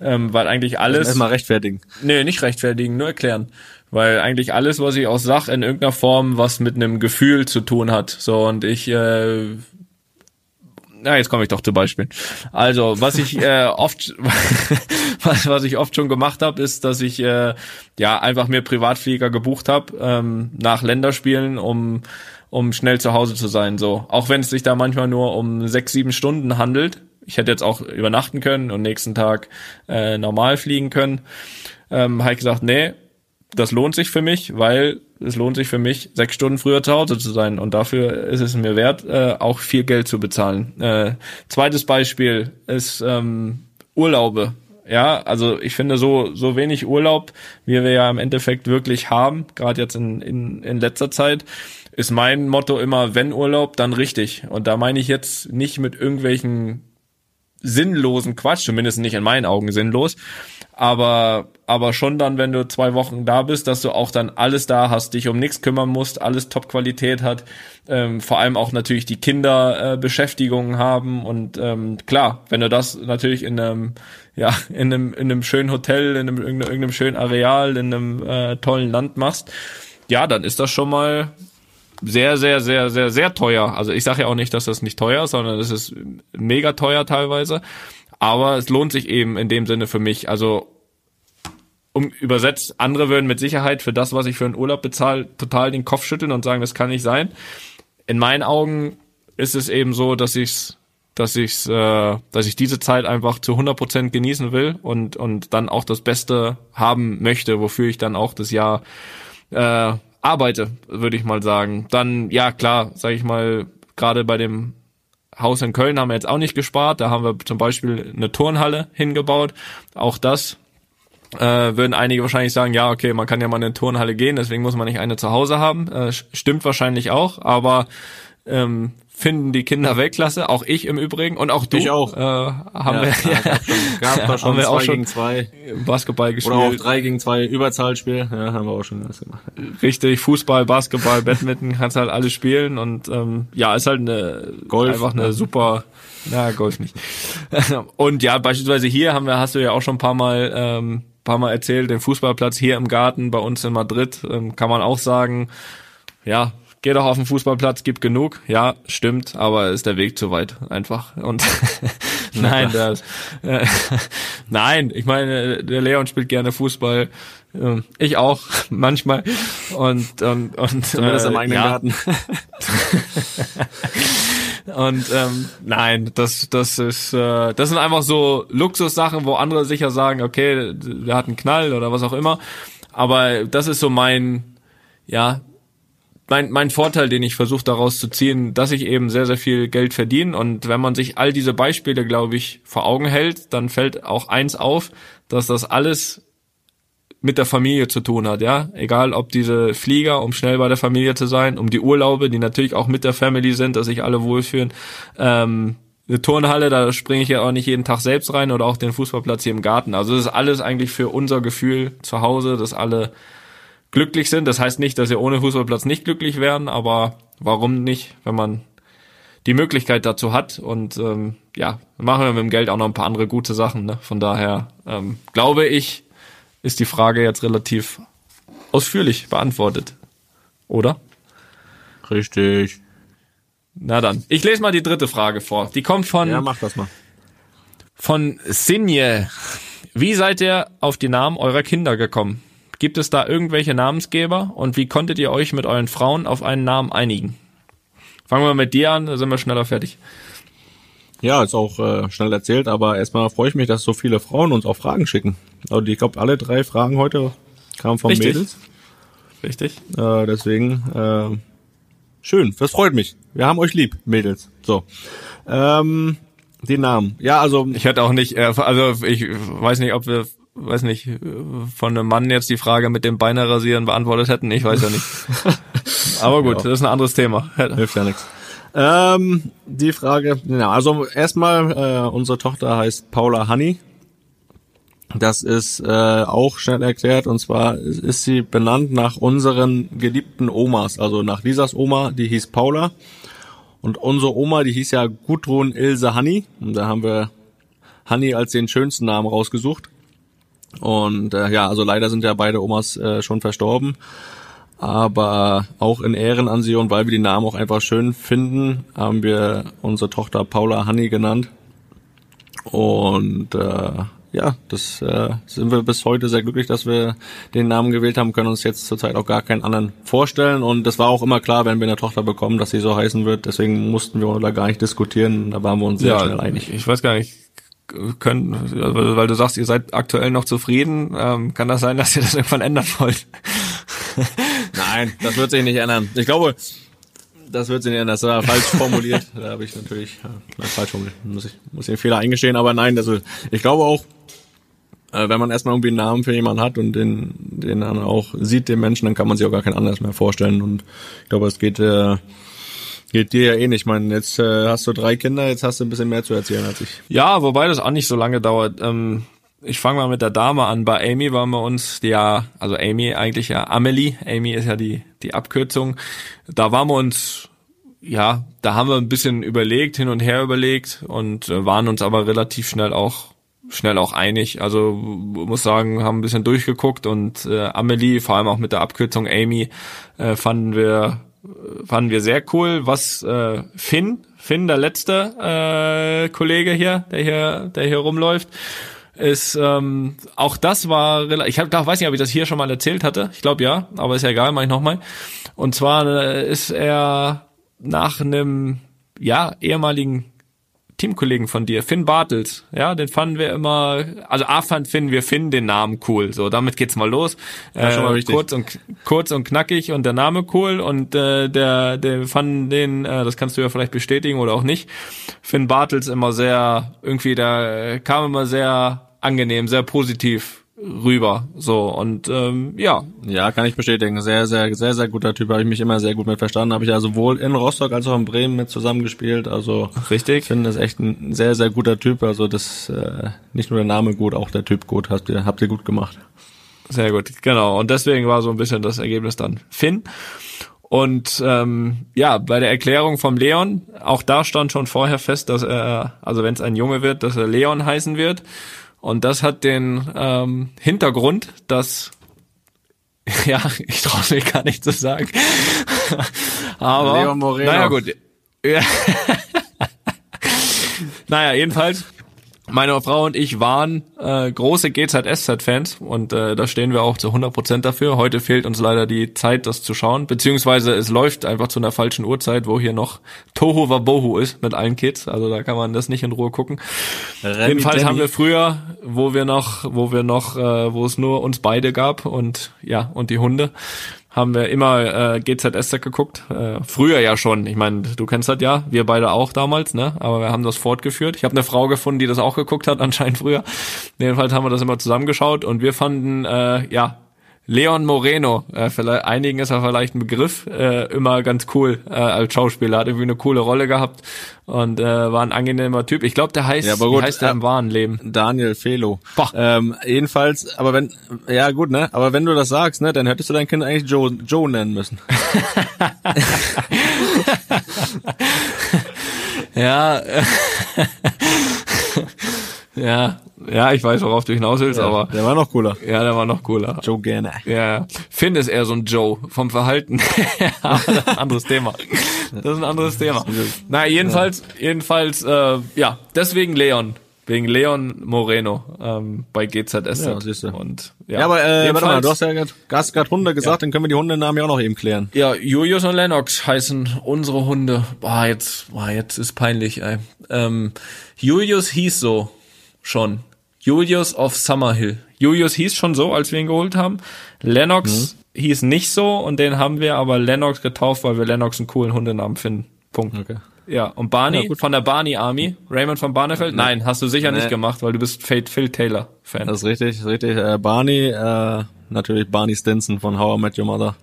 ähm, weil eigentlich alles. Erstmal rechtfertigen. Nee, nicht rechtfertigen, nur erklären weil eigentlich alles, was ich auch sag, in irgendeiner Form was mit einem Gefühl zu tun hat. So und ich äh, na, jetzt komme ich doch zu Beispielen. Also, was ich äh, oft, was, was ich oft schon gemacht habe, ist, dass ich äh, ja einfach mir Privatflieger gebucht habe ähm, nach Länderspielen, um um schnell zu Hause zu sein. So, auch wenn es sich da manchmal nur um sechs, sieben Stunden handelt. Ich hätte jetzt auch übernachten können und nächsten Tag äh, normal fliegen können. Ähm, habe ich gesagt, nee, das lohnt sich für mich, weil es lohnt sich für mich, sechs Stunden früher zu Hause zu sein. Und dafür ist es mir wert, äh, auch viel Geld zu bezahlen. Äh, zweites Beispiel ist ähm, Urlaube. Ja, also ich finde so so wenig Urlaub, wie wir ja im Endeffekt wirklich haben, gerade jetzt in, in in letzter Zeit, ist mein Motto immer, wenn Urlaub, dann richtig. Und da meine ich jetzt nicht mit irgendwelchen sinnlosen Quatsch, zumindest nicht in meinen Augen sinnlos, aber aber schon dann, wenn du zwei Wochen da bist, dass du auch dann alles da hast, dich um nichts kümmern musst, alles Top-Qualität hat, ähm, vor allem auch natürlich die Kinder äh, Beschäftigungen haben und ähm, klar, wenn du das natürlich in einem ja in einem in einem schönen Hotel, in einem irgendeinem, irgendeinem schönen Areal, in einem äh, tollen Land machst, ja, dann ist das schon mal sehr, sehr, sehr, sehr, sehr teuer. Also ich sage ja auch nicht, dass das nicht teuer ist, sondern es ist mega teuer teilweise. Aber es lohnt sich eben in dem Sinne für mich. Also um übersetzt, andere würden mit Sicherheit für das, was ich für einen Urlaub bezahle, total den Kopf schütteln und sagen, das kann nicht sein. In meinen Augen ist es eben so, dass ich's, dass ich's, äh, dass ich diese Zeit einfach zu 100 Prozent genießen will und und dann auch das Beste haben möchte, wofür ich dann auch das Jahr äh, arbeite, würde ich mal sagen. Dann, ja klar, sage ich mal, gerade bei dem Haus in Köln haben wir jetzt auch nicht gespart. Da haben wir zum Beispiel eine Turnhalle hingebaut. Auch das äh, würden einige wahrscheinlich sagen, ja, okay, man kann ja mal in eine Turnhalle gehen, deswegen muss man nicht eine zu Hause haben. Äh, stimmt wahrscheinlich auch, aber ähm, finden die Kinder Weltklasse, auch ich im Übrigen und auch du. Ich auch. Äh, haben Ja, wir, ja, gab schon, gab schon haben wir auch schon gegen zwei. Basketball gespielt. Oder auch drei gegen zwei Überzahlspiel. Ja, haben wir auch schon alles gemacht. Richtig, Fußball, Basketball, Badminton, kannst halt alles spielen und ähm, ja, ist halt eine Golf, einfach eine super, na Golf nicht. und ja, beispielsweise hier haben wir, hast du ja auch schon ein paar Mal, ähm, paar Mal erzählt, den Fußballplatz hier im Garten bei uns in Madrid, ähm, kann man auch sagen, ja, geh doch auf den Fußballplatz, gibt genug. Ja, stimmt, aber ist der Weg zu weit einfach. Und nein, das, äh, nein, ich meine, der Leon spielt gerne Fußball. Ähm, Ich auch manchmal und und und Zumindest äh, im eigenen ja, Garten. und ähm, nein, das das ist äh, das sind einfach so Luxussachen, wo andere sicher sagen, okay, der hat einen Knall oder was auch immer. Aber das ist so mein ja mein, mein Vorteil, den ich versuche daraus zu ziehen, dass ich eben sehr, sehr viel Geld verdiene. Und wenn man sich all diese Beispiele, glaube ich, vor Augen hält, dann fällt auch eins auf, dass das alles mit der Familie zu tun hat, ja. Egal ob diese Flieger, um schnell bei der Familie zu sein, um die Urlaube, die natürlich auch mit der Family sind, dass sich alle wohlfühlen. Ähm, eine Turnhalle, da springe ich ja auch nicht jeden Tag selbst rein oder auch den Fußballplatz hier im Garten. Also das ist alles eigentlich für unser Gefühl zu Hause, dass alle glücklich sind. Das heißt nicht, dass wir ohne Fußballplatz nicht glücklich wären, aber warum nicht, wenn man die Möglichkeit dazu hat und ähm, ja, machen wir mit dem Geld auch noch ein paar andere gute Sachen. Ne? Von daher ähm, glaube ich, ist die Frage jetzt relativ ausführlich beantwortet, oder? Richtig. Na dann, ich lese mal die dritte Frage vor. Die kommt von Ja, mach das mal. von Sinje. Wie seid ihr auf die Namen eurer Kinder gekommen? Gibt es da irgendwelche Namensgeber und wie konntet ihr euch mit euren Frauen auf einen Namen einigen? Fangen wir mit dir an, da sind wir schneller fertig. Ja, ist auch äh, schnell erzählt, aber erstmal freue ich mich, dass so viele Frauen uns auch Fragen schicken. Also ich glaube, alle drei Fragen heute kamen von Richtig. Mädels. Richtig? Äh, deswegen äh, schön, das freut mich. Wir haben euch lieb, Mädels. So. Ähm, die Namen. Ja, also Ich hätte auch nicht, äh, also ich weiß nicht, ob wir, weiß nicht, äh, von einem Mann jetzt die Frage mit dem Beine rasieren beantwortet hätten. Ich weiß ja nicht. Aber gut, das ist ein anderes Thema. hilft ja nichts. Ähm, die Frage, ja, also erstmal, äh, unsere Tochter heißt Paula Honey. Das ist äh, auch schnell erklärt und zwar ist sie benannt nach unseren geliebten Omas, also nach Lisas Oma, die hieß Paula und unsere Oma, die hieß ja Gudrun Ilse Honey und da haben wir Honey als den schönsten Namen rausgesucht und äh, ja, also leider sind ja beide Omas äh, schon verstorben aber auch in Ehren an sie und weil wir die Namen auch einfach schön finden, haben wir unsere Tochter Paula Honey genannt. Und äh, ja, das äh, sind wir bis heute sehr glücklich, dass wir den Namen gewählt haben, können uns jetzt zurzeit auch gar keinen anderen vorstellen. Und das war auch immer klar, wenn wir eine Tochter bekommen, dass sie so heißen wird. Deswegen mussten wir da gar nicht diskutieren. Da waren wir uns sehr schnell einig. Ich weiß gar nicht, können, also, weil du sagst, ihr seid aktuell noch zufrieden, ähm, kann das sein, dass ihr das irgendwann ändern wollt? Nein, das wird sich nicht ändern. Ich glaube, das wird sich nicht ändern. Das war falsch formuliert. da habe ich natürlich äh, falsch formuliert. Muss ich muss den Fehler eingestehen, aber nein, also ich glaube auch, äh, wenn man erstmal irgendwie einen Namen für jemanden hat und den, den dann auch sieht, den Menschen, dann kann man sich auch gar kein anderes mehr vorstellen. Und ich glaube, es geht, äh, geht dir ja eh nicht. Ich meine, jetzt äh, hast du drei Kinder, jetzt hast du ein bisschen mehr zu erzählen als ich. Ja, wobei das auch nicht so lange dauert. Ähm, ich fange mal mit der Dame an. Bei Amy waren wir uns, ja, also Amy eigentlich ja Amelie. Amy ist ja die, die Abkürzung. Da waren wir uns, ja, da haben wir ein bisschen überlegt, hin und her überlegt und äh, waren uns aber relativ schnell auch schnell auch einig. Also muss sagen, haben ein bisschen durchgeguckt und äh, Amelie, vor allem auch mit der Abkürzung Amy, äh, fanden wir fanden wir sehr cool. Was äh, Finn, Finn, der letzte äh, Kollege hier, der hier, der hier rumläuft, ist ähm, auch das war ich hab, weiß nicht, ob ich das hier schon mal erzählt hatte. Ich glaube ja, aber ist ja egal, mache ich nochmal. Und zwar äh, ist er nach einem ja ehemaligen Teamkollegen von dir, Finn Bartels, ja, den fanden wir immer, also A fand Finn, wir finden den Namen cool, so, damit geht's mal los. Ja, schon mal richtig. kurz und kurz und knackig und der Name cool und äh, der, der fanden den, äh, das kannst du ja vielleicht bestätigen oder auch nicht, Finn Bartels immer sehr, irgendwie, der kam immer sehr angenehm, sehr positiv rüber. So und ähm, ja. Ja, kann ich bestätigen. Sehr, sehr, sehr, sehr guter Typ. Habe ich mich immer sehr gut mit verstanden. Habe ich ja sowohl in Rostock als auch in Bremen mit zusammengespielt. Also richtig. Ich finde das echt ein sehr, sehr guter Typ. Also das äh, nicht nur der Name gut, auch der Typ gut. Habt ihr, habt ihr gut gemacht. Sehr gut, genau. Und deswegen war so ein bisschen das Ergebnis dann Finn. Und ähm, ja, bei der Erklärung vom Leon, auch da stand schon vorher fest, dass er, also wenn es ein Junge wird, dass er Leon heißen wird. Und das hat den ähm, Hintergrund, dass ja, ich traue mir gar nicht zu sagen. Aber Leon Moreno. naja gut. Ja. naja, jedenfalls meine Frau und ich waren äh, große GZSZ-Fans und äh, da stehen wir auch zu 100% dafür. Heute fehlt uns leider die Zeit, das zu schauen, beziehungsweise es läuft einfach zu einer falschen Uhrzeit, wo hier noch Toho Wabohu ist mit allen Kids, also da kann man das nicht in Ruhe gucken. Remy Jedenfalls Demi. haben wir früher, wo wir noch, wo wir noch, äh, wo es nur uns beide gab und ja und die Hunde, haben wir immer äh, GZSZ geguckt. Äh, früher ja schon. Ich meine, du kennst das ja, wir beide auch damals, ne? Aber wir haben das fortgeführt. Ich habe eine Frau gefunden, die das auch geguckt hat, anscheinend früher. Jedenfalls haben wir das immer zusammengeschaut und wir fanden, äh, ja, Leon Moreno, äh, vielleicht, einigen ist er vielleicht ein Begriff, äh, immer ganz cool äh, als Schauspieler, hat irgendwie eine coole Rolle gehabt und äh, war ein angenehmer Typ. Ich glaube, der heißt, Ja, aber gut, heißt der äh, im wahren Leben? Daniel Felo. Boah. Ähm, jedenfalls, aber wenn, ja gut, ne? Aber wenn du das sagst, ne, dann hättest du dein Kind eigentlich Joe, Joe nennen müssen. Ja, ja, ja, ich weiß, worauf du hinaus willst, aber Der war noch cooler. ja, der war noch cooler. Joe gerne. Ja, Finn ist eher so ein Joe vom Verhalten. Aber das ist ein anderes Thema. Das ist ein anderes Thema. Na, jedenfalls, jedenfalls, äh, ja, deswegen Leon. Wegen Leon Moreno ähm, bei GZS. Ja, siehst du. Und Ja, aber äh, warte mal, du hast ja hast gerade Hunde gesagt, dann können wir die Hundenamen ja auch noch eben klären. Ja, Julius und Lennox heißen unsere Hunde. Boah, jetzt, boah, jetzt ist peinlich, ey. Ähm, Julius hieß so schon. Julius of Summerhill. Julius hieß schon so, als wir ihn geholt haben. Lennox hieß nicht so und den haben wir aber Lennox getauft, weil wir Lennox einen coolen Hundenamen finden. Punkt. Okay. Ja, und Barney Ja, von der Barney Army, Raymond von Barnefeld? Nein, hast du sicher Nee. nicht gemacht, weil du bist Fate Phil Taylor Fan. Das ist richtig, das ist richtig. Äh, Barney, äh, natürlich Barney Stinson von How I Met Your Mother.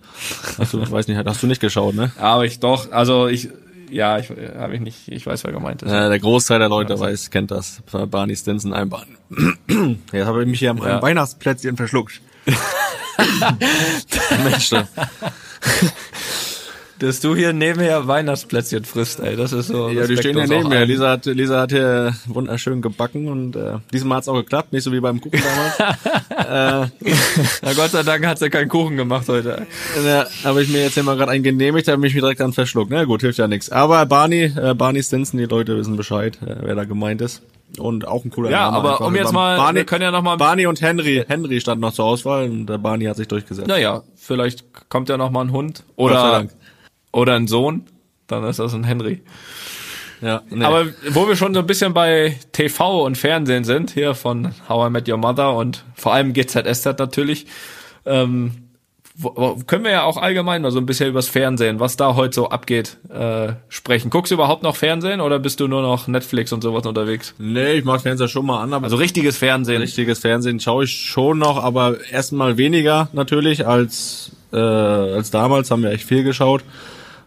Hast du, weiß nicht, hast du nicht geschaut, ne? aber ich doch, also ich, ja, ich habe ich nicht, ich weiß, wer gemeint ist. Äh, der Großteil der Leute weiß, kennt das. Barney Stinson, ein Barney. Jetzt habe ich mich hier am Ja. Weihnachtsplätzchen verschluckt. Mensch. Dass du hier nebenher Weihnachtsplätzchen frisst, ey, das ist so. Ja, die stehen ja respektlos. neben Auch mir. ein- Lisa hat, Lisa hat hier wunderschön gebacken und äh, diesmal hat's auch geklappt, nicht so wie beim Kuchen damals. Na Gott sei Dank hat sie keinen Kuchen gemacht heute. Ja, habe ich mir jetzt hier mal gerade einen genehmigt, habe mich direkt dann verschluckt. Na gut, hilft ja nichts. Aber Barney, äh, Barney Stinson, die Leute wissen Bescheid, äh, wer da gemeint ist. Und auch ein cooler Ja, Name. aber einfach. um jetzt mal, Barney, wir können ja noch mal, Barney und Henry. Henry stand noch zur Auswahl und der Barney hat sich durchgesetzt. naja, vielleicht kommt ja noch mal ein Hund Gott sei oder Dank. Oder ein Sohn, dann ist das ein Henry. Ja, nee. Aber wo wir schon so ein bisschen bei TV und Fernsehen sind, hier von How I Met Your Mother und vor allem GZSZ natürlich, ähm, können wir ja auch allgemein mal so ein bisschen übers Fernsehen, was da heute so abgeht, äh, sprechen. Guckst du überhaupt noch Fernsehen oder bist du nur noch Netflix und sowas unterwegs? Nee, ich mach Fernseher schon mal an, aber Also richtiges Fernsehen. richtiges Fernsehen schaue ich schon noch, aber erstmal weniger natürlich als äh, als damals haben wir echt viel geschaut.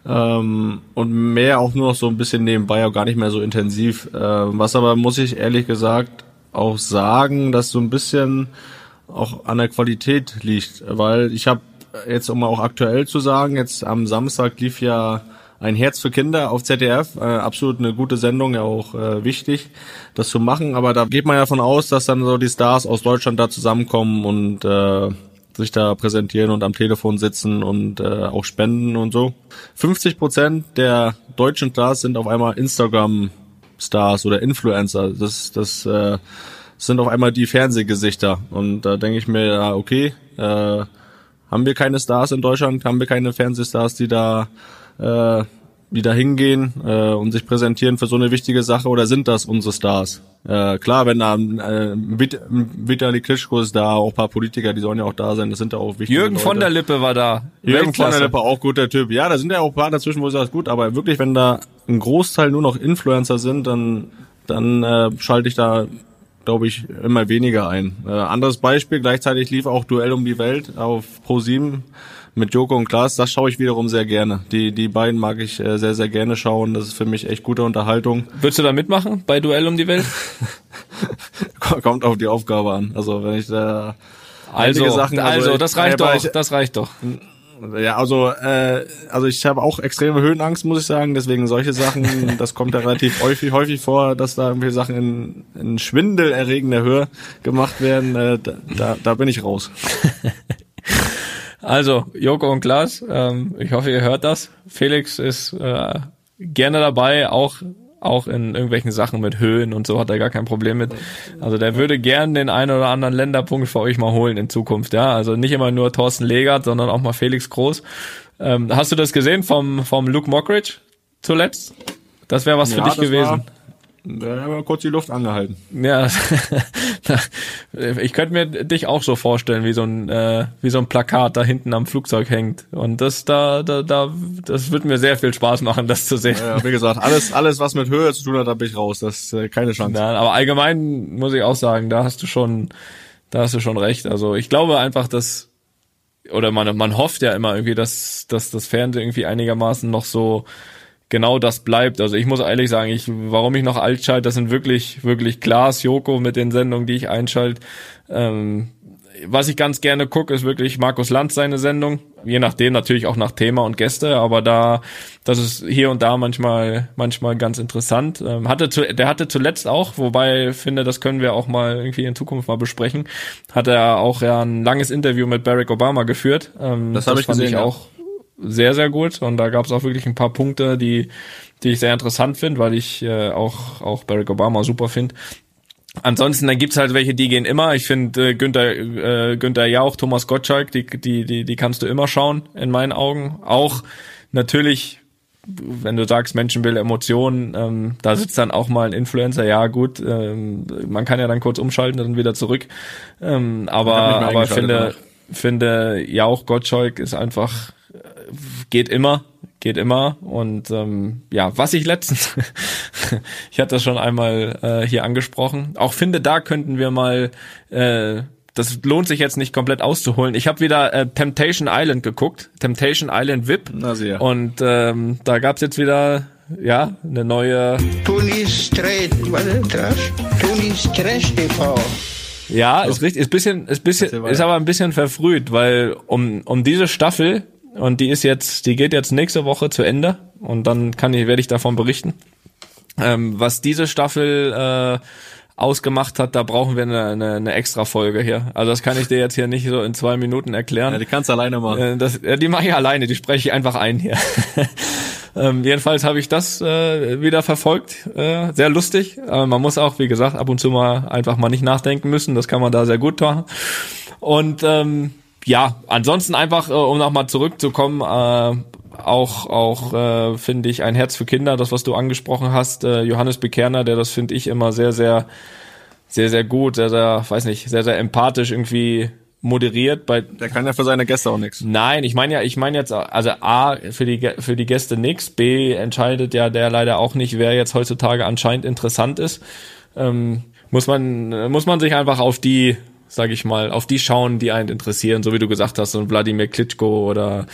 Ähm, und mehr auch nur noch so ein bisschen nebenbei, auch gar nicht mehr so intensiv. Äh, was aber, muss ich ehrlich gesagt auch sagen, dass so ein bisschen auch an der Qualität liegt, weil ich habe jetzt um mal auch aktuell zu sagen, jetzt am Samstag lief ja ein Herz für Kinder auf ZDF, äh, absolut eine gute Sendung, ja auch äh, wichtig, das zu machen. Aber da geht man ja von aus, dass dann so die Stars aus Deutschland da zusammenkommen und äh, sich da präsentieren und am Telefon sitzen und äh, auch spenden und so. 50 Prozent der deutschen Stars sind auf einmal Instagram-Stars oder Influencer. Das, das äh, sind auf einmal die Fernsehgesichter. Und da denke ich mir, ja, okay, äh, haben wir keine Stars in Deutschland, haben wir keine Fernsehstars, die da äh, die da hingehen äh, und sich präsentieren für so eine wichtige Sache oder sind das unsere Stars? Äh, klar, wenn da äh, Vit Vitali Klitschko ist da, auch ein paar Politiker, die sollen ja auch da sein, das sind ja auch wichtige Jürgen Leute. von der Lippe war da. Jürgen von der Lippe, auch guter Typ. Ja, da sind ja auch ein paar dazwischen, wo ich sage, gut, aber wirklich, wenn da ein Großteil nur noch Influencer sind, dann, dann äh, schalte ich da, glaube ich, immer weniger ein. Äh, anderes Beispiel, gleichzeitig lief auch Duell um die Welt auf Pro7 mit Joko und Klaas. Das schaue ich wiederum sehr gerne. Die, die beiden mag ich äh, sehr, sehr gerne schauen. Das ist für mich echt gute Unterhaltung. Würdest du da mitmachen bei Duell um die Welt? Kommt auf die Aufgabe an. Also wenn ich da Also, Sachen, also, ich- das reicht aber doch, ich- das reicht doch. Ja, also äh, also ich habe auch extreme Höhenangst, muss ich sagen. Deswegen solche Sachen, das kommt ja relativ häufig häufig vor, dass da irgendwelche Sachen in, in schwindelerregender Höhe gemacht werden. Äh, da, da, da bin ich raus. Also, Joko und Klaas, ähm, ich hoffe, ihr hört das. Felix ist äh, gerne dabei, auch auch in irgendwelchen Sachen mit Höhen und so hat er gar kein Problem mit. Also der würde gern den einen oder anderen Länderpunkt für euch mal holen in Zukunft, ja. Also nicht immer nur Thorsten Legert, sondern auch mal Felix Groß. Ähm, hast du das gesehen vom, vom Luke Mockridge zuletzt? Das wäre was für dich gewesen. War, da haben wir kurz die Luft angehalten. Ja, ich könnte mir dich auch so vorstellen, wie so ein äh, wie so ein Plakat da hinten am Flugzeug hängt. Und das da da da das wird mir sehr viel Spaß machen, das zu sehen. Ja, wie gesagt, alles alles was mit Höhe zu tun hat, da bin ich raus. Das ist äh, keine Chance. Ja, aber allgemein muss ich auch sagen, da hast du schon da hast du schon recht. Also ich glaube einfach, dass oder man man hofft ja immer irgendwie, dass dass das Fernsehen irgendwie einigermaßen noch so genau das bleibt. Also ich muss ehrlich sagen, ich, warum ich noch alt schalte, das sind wirklich, wirklich Glas, Joko mit den Sendungen, die ich einschalte. Ähm, was ich ganz gerne gucke, ist wirklich Markus Lanz seine Sendung. Je nachdem natürlich auch nach Thema und Gäste, aber da, das ist hier und da manchmal, manchmal ganz interessant. Ähm, hatte zu, der hatte zuletzt auch, wobei ich finde, das können wir auch mal irgendwie in Zukunft mal besprechen, hat er auch ja ein langes Interview mit Barack Obama geführt. Ähm, Das habe ich gesehen, ja. auch sehr, sehr gut. Und da gab es auch wirklich ein paar Punkte, die, die ich sehr interessant finde, weil ich äh, auch, auch Barack Obama super finde. Ansonsten, dann gibt's halt welche, die gehen immer. Ich finde äh, Günther, äh, Günther Jauch, Thomas Gottschalk, die, die, die, die kannst du immer schauen, in meinen Augen. Auch natürlich, wenn du sagst Menschenbild, Emotionen, ähm, da sitzt dann auch mal ein Influencer, ja gut, ähm, man kann ja dann kurz umschalten und dann wieder zurück. Ähm, aber aber finde, finde Jauch Gottschalk ist einfach geht immer, geht immer. Und ähm, ja, was ich letztens, ich hatte das schon einmal äh, hier angesprochen, auch finde, da könnten wir mal, äh, das lohnt sich jetzt nicht komplett auszuholen. Ich habe wieder äh, Temptation Island geguckt, Temptation Island VIP. Na sehr. Und ähm, da gab's jetzt wieder, ja, eine neue Tunis ist das? Tunis Trash TV. Ja, ist richtig, ist bisschen, ist bisschen, ist aber ein bisschen verfrüht, weil um um diese Staffel und die ist jetzt, die geht jetzt nächste Woche zu Ende und dann kann ich, werde ich davon berichten. Ähm, was diese Staffel äh, ausgemacht hat, da brauchen wir eine, eine, eine extra Folge hier. Also das kann ich dir jetzt hier nicht so in zwei Minuten erklären. Ja, die kannst du alleine machen. Äh, das, ja, die mache ich alleine, die spreche ich einfach ein hier. ähm, jedenfalls habe ich das äh, wieder verfolgt. Äh, sehr lustig. Aber man muss auch, wie gesagt, ab und zu mal einfach mal nicht nachdenken müssen. Das kann man da sehr gut machen. Und ähm, ja, ansonsten einfach, äh, um nochmal zurückzukommen, äh, auch, auch äh, finde ich ein Herz für Kinder, das was du angesprochen hast, äh, Johannes Bekerner, der das finde ich immer sehr, sehr, sehr, sehr gut, sehr, sehr, weiß nicht, sehr, sehr empathisch irgendwie moderiert bei Der kann ja für seine Gäste auch nichts. Nein, ich meine ja, ich meine jetzt, also A, für die, für die Gäste nix, B, entscheidet ja der leider auch nicht, wer jetzt heutzutage anscheinend interessant ist. Ähm, muss man, muss man sich einfach auf die, sag ich mal, auf die schauen, die einen interessieren, so wie du gesagt hast, so ein Wladimir Klitschko oder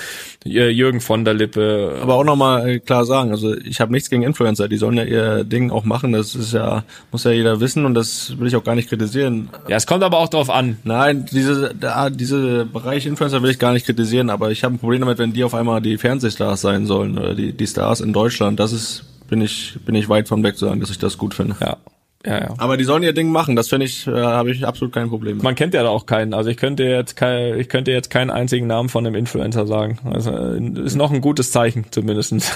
äh, Jürgen von der Lippe. Aber auch nochmal klar sagen, also ich habe nichts gegen Influencer, die sollen ja ihr Ding auch machen, das ist ja, muss ja jeder wissen und das will ich auch gar nicht kritisieren. Ja, es kommt aber auch drauf an. Nein, diese, da, diese Bereich Influencer will ich gar nicht kritisieren, aber ich habe ein Problem damit, wenn die auf einmal die Fernsehstars sein sollen oder die, die Stars in Deutschland. Das ist, bin ich, bin ich weit von weg zu sagen, dass ich das gut finde. Ja, ja, ja. Aber die sollen ihr Ding machen, das finde ich, äh, habe ich absolut kein Problem mit. Man kennt ja da auch keinen. Also ich könnte jetzt kein, ich könnte jetzt keinen einzigen Namen von einem Influencer sagen. Also äh, ist noch ein gutes Zeichen zumindestens.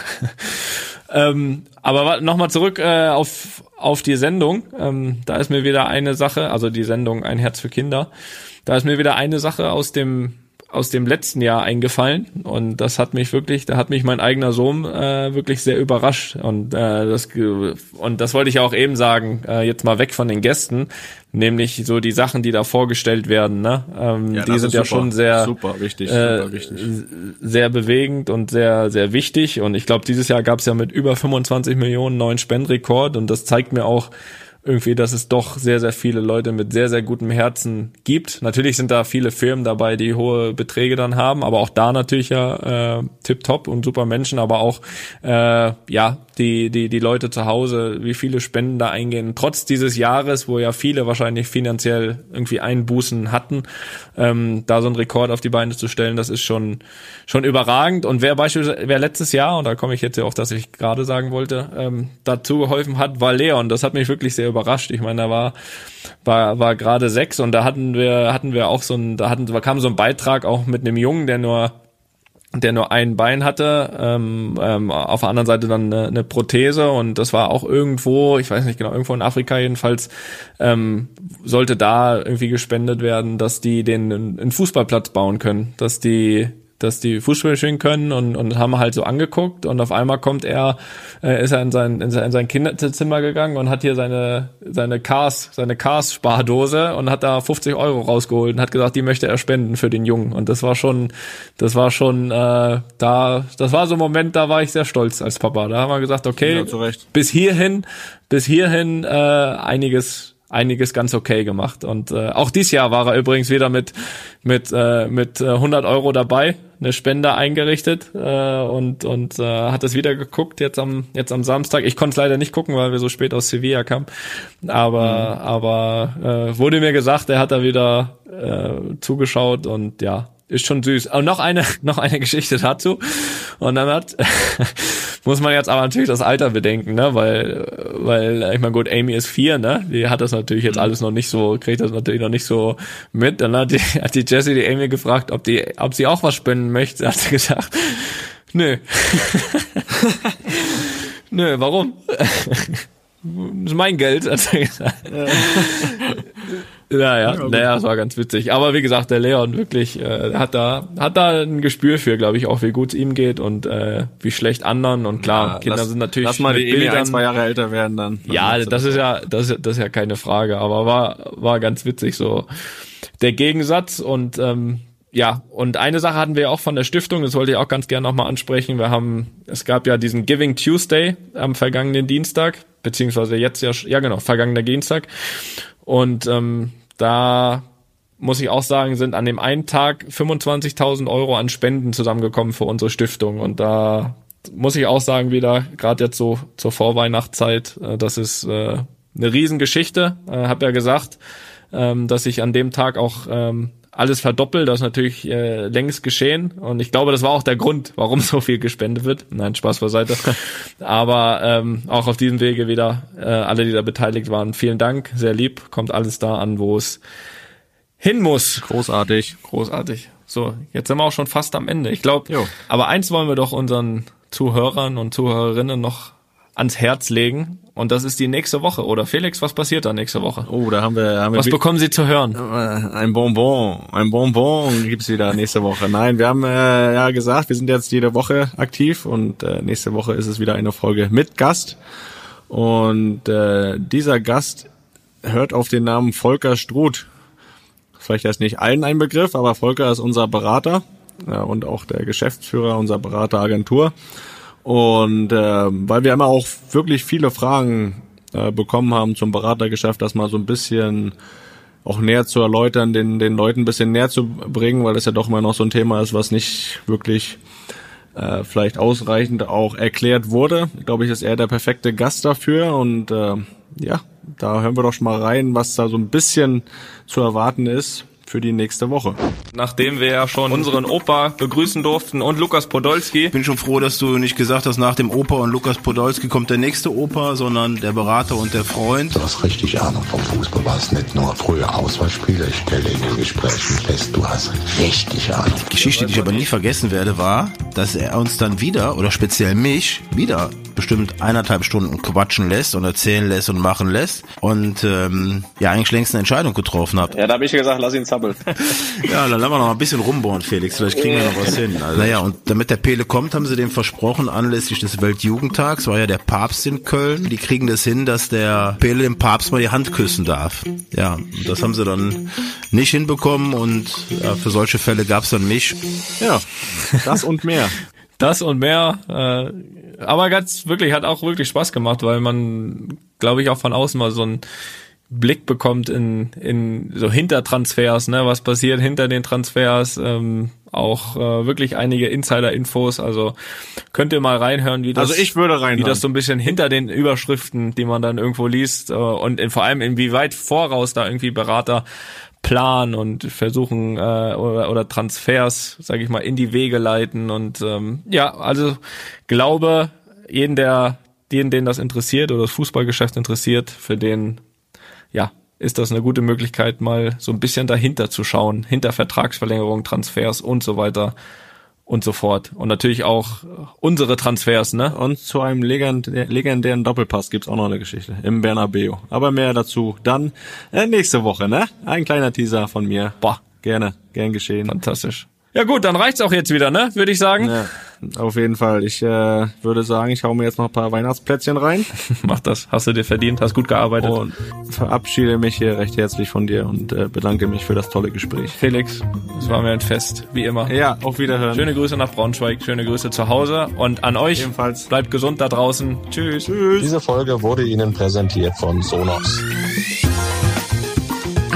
ähm, aber nochmal zurück äh, auf auf die Sendung. Ähm, da ist mir wieder eine Sache, also die Sendung Ein Herz für Kinder. Da ist mir wieder eine Sache aus dem aus dem letzten Jahr eingefallen und das hat mich wirklich, da hat mich mein eigener Sohn äh, wirklich sehr überrascht und äh, das und das wollte ich auch eben sagen, äh, jetzt mal weg von den Gästen, nämlich so die Sachen, die da vorgestellt werden, ne? Ähm, Ja, die sind ja super. schon sehr Super wichtig, äh, super wichtig. sehr bewegend und sehr sehr wichtig und ich glaube dieses Jahr gab es ja mit über 25 Millionen neuen Spendenrekord und das zeigt mir auch irgendwie, dass es doch sehr, sehr viele Leute mit sehr, sehr gutem Herzen gibt. Natürlich sind da viele Firmen dabei, die hohe Beträge dann haben, aber auch da natürlich ja äh, tipptopp und super Menschen, aber auch äh, ja die die die Leute zu Hause, wie viele Spenden da eingehen, trotz dieses Jahres, wo ja viele wahrscheinlich finanziell irgendwie Einbußen hatten, ähm, da so einen Rekord auf die Beine zu stellen, das ist schon schon überragend. Und wer beispielsweise wer letztes Jahr und da komme ich jetzt ja auf das ich gerade sagen wollte, ähm, dazu geholfen hat, war Leon. Das hat mich wirklich sehr überrascht. Ich meine, da war war war gerade sechs und da hatten wir hatten wir auch so ein da hatten da kam so ein Beitrag auch mit einem Jungen, der nur der nur ein Bein hatte, ähm, ähm, auf der anderen Seite dann eine, eine Prothese und das war auch irgendwo, ich weiß nicht genau, irgendwo in Afrika jedenfalls, ähm, sollte da irgendwie gespendet werden, dass die den einen Fußballplatz bauen können, dass die dass die Fußball spielen können und, und haben halt so angeguckt und auf einmal kommt er, äh, ist er in sein, in sein, in sein Kinderzimmer gegangen und hat hier seine, seine Cars, seine Cars Spardose und hat da 50 Euro rausgeholt und hat gesagt, die möchte er spenden für den Jungen und das war schon, das war schon, äh, da, das war so ein Moment, da war ich sehr stolz als Papa. Da haben wir gesagt, okay, Ja, bis hierhin, bis hierhin äh, einiges einiges ganz okay gemacht. Und äh, auch dieses Jahr war er übrigens wieder mit mit äh, mit äh, 100 Euro dabei eine Spende eingerichtet äh, und und äh, hat es wieder geguckt jetzt am jetzt am Samstag. Ich konnte es leider nicht gucken weil wir so spät aus Sevilla kamen. Aber aber äh, wurde mir gesagt er hat da wieder äh, zugeschaut und ja ist schon süß. Und noch eine, noch eine Geschichte dazu. Und dann hat, muss man jetzt aber natürlich das Alter bedenken, ne, weil, weil, ich meine, gut, Amy ist vier, ne, die hat das natürlich jetzt alles noch nicht so, kriegt das natürlich noch nicht so mit. Dann hat die, hat die Jessie die Amy gefragt, ob die, ob sie auch was spenden möchte, hat sie gesagt, nö. nö, warum? Das ist mein Geld, hat er gesagt. Ja, ja, naja, das war ganz witzig. Aber wie gesagt, der Leon wirklich äh, hat da hat da ein Gespür für, glaube ich, auch wie gut es ihm geht und äh, wie schlecht anderen. Und klar, Ja, Kinder lass, sind natürlich Lass mal die Bildern- ein, zwei Jahre älter werden dann. ja, das ist ja das, ist- das ist ja keine Frage, aber war war ganz witzig so der Gegensatz und ähm, ja, und eine Sache hatten wir auch von der Stiftung, das wollte ich auch ganz gerne nochmal ansprechen. Wir haben, es gab ja diesen Giving Tuesday am vergangenen Dienstag, beziehungsweise jetzt ja, ja genau, vergangener Dienstag. Und ähm, da muss ich auch sagen, sind an dem einen Tag 25.000 Euro an Spenden zusammengekommen für unsere Stiftung. Und da muss ich auch sagen, wieder, gerade jetzt so zur Vorweihnachtszeit, äh, das ist äh, eine Riesengeschichte. Äh, hab ja gesagt, ähm, dass ich an dem Tag auch ähm, alles verdoppelt. Das ist natürlich äh, längst geschehen. Und ich glaube, das war auch der Grund, warum so viel gespendet wird. Nein, Spaß beiseite. Aber ähm, auch auf diesem Wege wieder äh, alle, die da beteiligt waren, vielen Dank. Sehr lieb. Kommt alles da an, wo es hin muss. Großartig. Großartig. So, jetzt sind wir auch schon fast am Ende. Ich glaube, aber eins wollen wir doch unseren Zuhörern und Zuhörerinnen noch ans Herz legen. Und das ist die nächste Woche. Oder Felix, was passiert da nächste Woche? Oh, da haben wir, haben wir Was bekommen Sie zu hören? Äh, Ein Bonbon, ein Bonbon gibt's wieder nächste Woche. Nein, wir haben äh, ja gesagt, wir sind jetzt jede Woche aktiv und äh, nächste Woche ist es wieder eine Folge mit Gast. Und äh, dieser Gast hört auf den Namen Volker Struth. vielleicht erst nicht allen ein Begriff, aber Volker ist unser Berater ja, und auch der Geschäftsführer unserer Berateragentur. Und äh, weil wir immer auch wirklich viele Fragen äh, bekommen haben zum Beratergeschäft, das mal so ein bisschen auch näher zu erläutern, den, den Leuten ein bisschen näher zu bringen, weil das ja doch immer noch so ein Thema ist, was nicht wirklich äh, vielleicht ausreichend auch erklärt wurde. Glaube ich, ist er der perfekte Gast dafür und äh, ja, da hören wir doch schon mal rein, was da so ein bisschen zu erwarten ist für die nächste Woche. Nachdem wir ja schon unseren Opa begrüßen durften und Lukas Podolski. Ich bin schon froh, dass du nicht gesagt hast, nach dem Opa und Lukas Podolski kommt der nächste Opa, sondern der Berater und der Freund. Du hast richtig Ahnung vom Fußball, warst nicht nur früher Auswahlspieler. Ich stelle in den Gesprächen fest, du hast richtig Ahnung. Die Geschichte, die ich aber nie vergessen werde, war, dass er uns dann wieder, oder speziell mich, wieder bestimmt eineinhalb Stunden quatschen lässt und erzählen lässt und machen lässt und ähm, ja eigentlich längst eine Entscheidung getroffen hat. Ja, da habe ich gesagt, lass ihn zappeln. ja, dann lassen wir noch mal ein bisschen rumbohren, Felix. Vielleicht kriegen wir noch was hin. Also, naja, und damit der Pele kommt, haben sie dem versprochen, anlässlich des Weltjugendtags, war ja der Papst in Köln. Die kriegen das hin, dass der Pele dem Papst mal die Hand küssen darf. Ja, das haben sie dann nicht hinbekommen und ja, für solche Fälle gab's dann mich. Ja, das und mehr. Das und mehr. Äh, aber ganz wirklich, hat auch wirklich Spaß gemacht, weil man, glaube ich, auch von außen mal so einen Blick bekommt in, in so Hintertransfers, ne, was passiert hinter den Transfers, ähm, auch äh, wirklich einige Insider-Infos. Also könnt ihr mal reinhören, wie das, also ich würde reinhören. wie das so ein bisschen hinter den Überschriften, die man dann irgendwo liest äh, und in, vor allem inwieweit voraus da irgendwie Berater planen und versuchen äh, oder, oder Transfers, sage ich mal, in die Wege leiten und ähm, ja, also glaube jeden der den, den das interessiert oder das Fußballgeschäft interessiert, für den ja ist das eine gute Möglichkeit, mal so ein bisschen dahinter zu schauen, hinter Vertragsverlängerung, Transfers und so weiter und so fort. Und natürlich auch unsere Transfers, ne? Und zu einem legendären Doppelpass gibt's auch noch eine Geschichte im Bernabeu. Aber mehr dazu dann äh, nächste Woche, ne? Ein kleiner Teaser von mir. Boah, gerne, gern geschehen. Fantastisch. Ja gut, dann reicht's auch jetzt wieder, ne? Würde ich sagen. Ja, auf jeden Fall. Ich äh, würde sagen, ich hau mir jetzt noch ein paar Weihnachtsplätzchen rein. Mach das. Hast du dir verdient, hast gut gearbeitet. Und verabschiede mich hier recht herzlich von dir und äh, bedanke mich für das tolle Gespräch. Felix, es war mir ein Fest, wie immer. Ja, auf Wiederhören. Schöne Grüße nach Braunschweig, schöne Grüße zu Hause und an euch. Ebenfalls. Bleibt gesund da draußen. Tschüss. Tschüss. Diese Folge wurde Ihnen präsentiert von Sonos.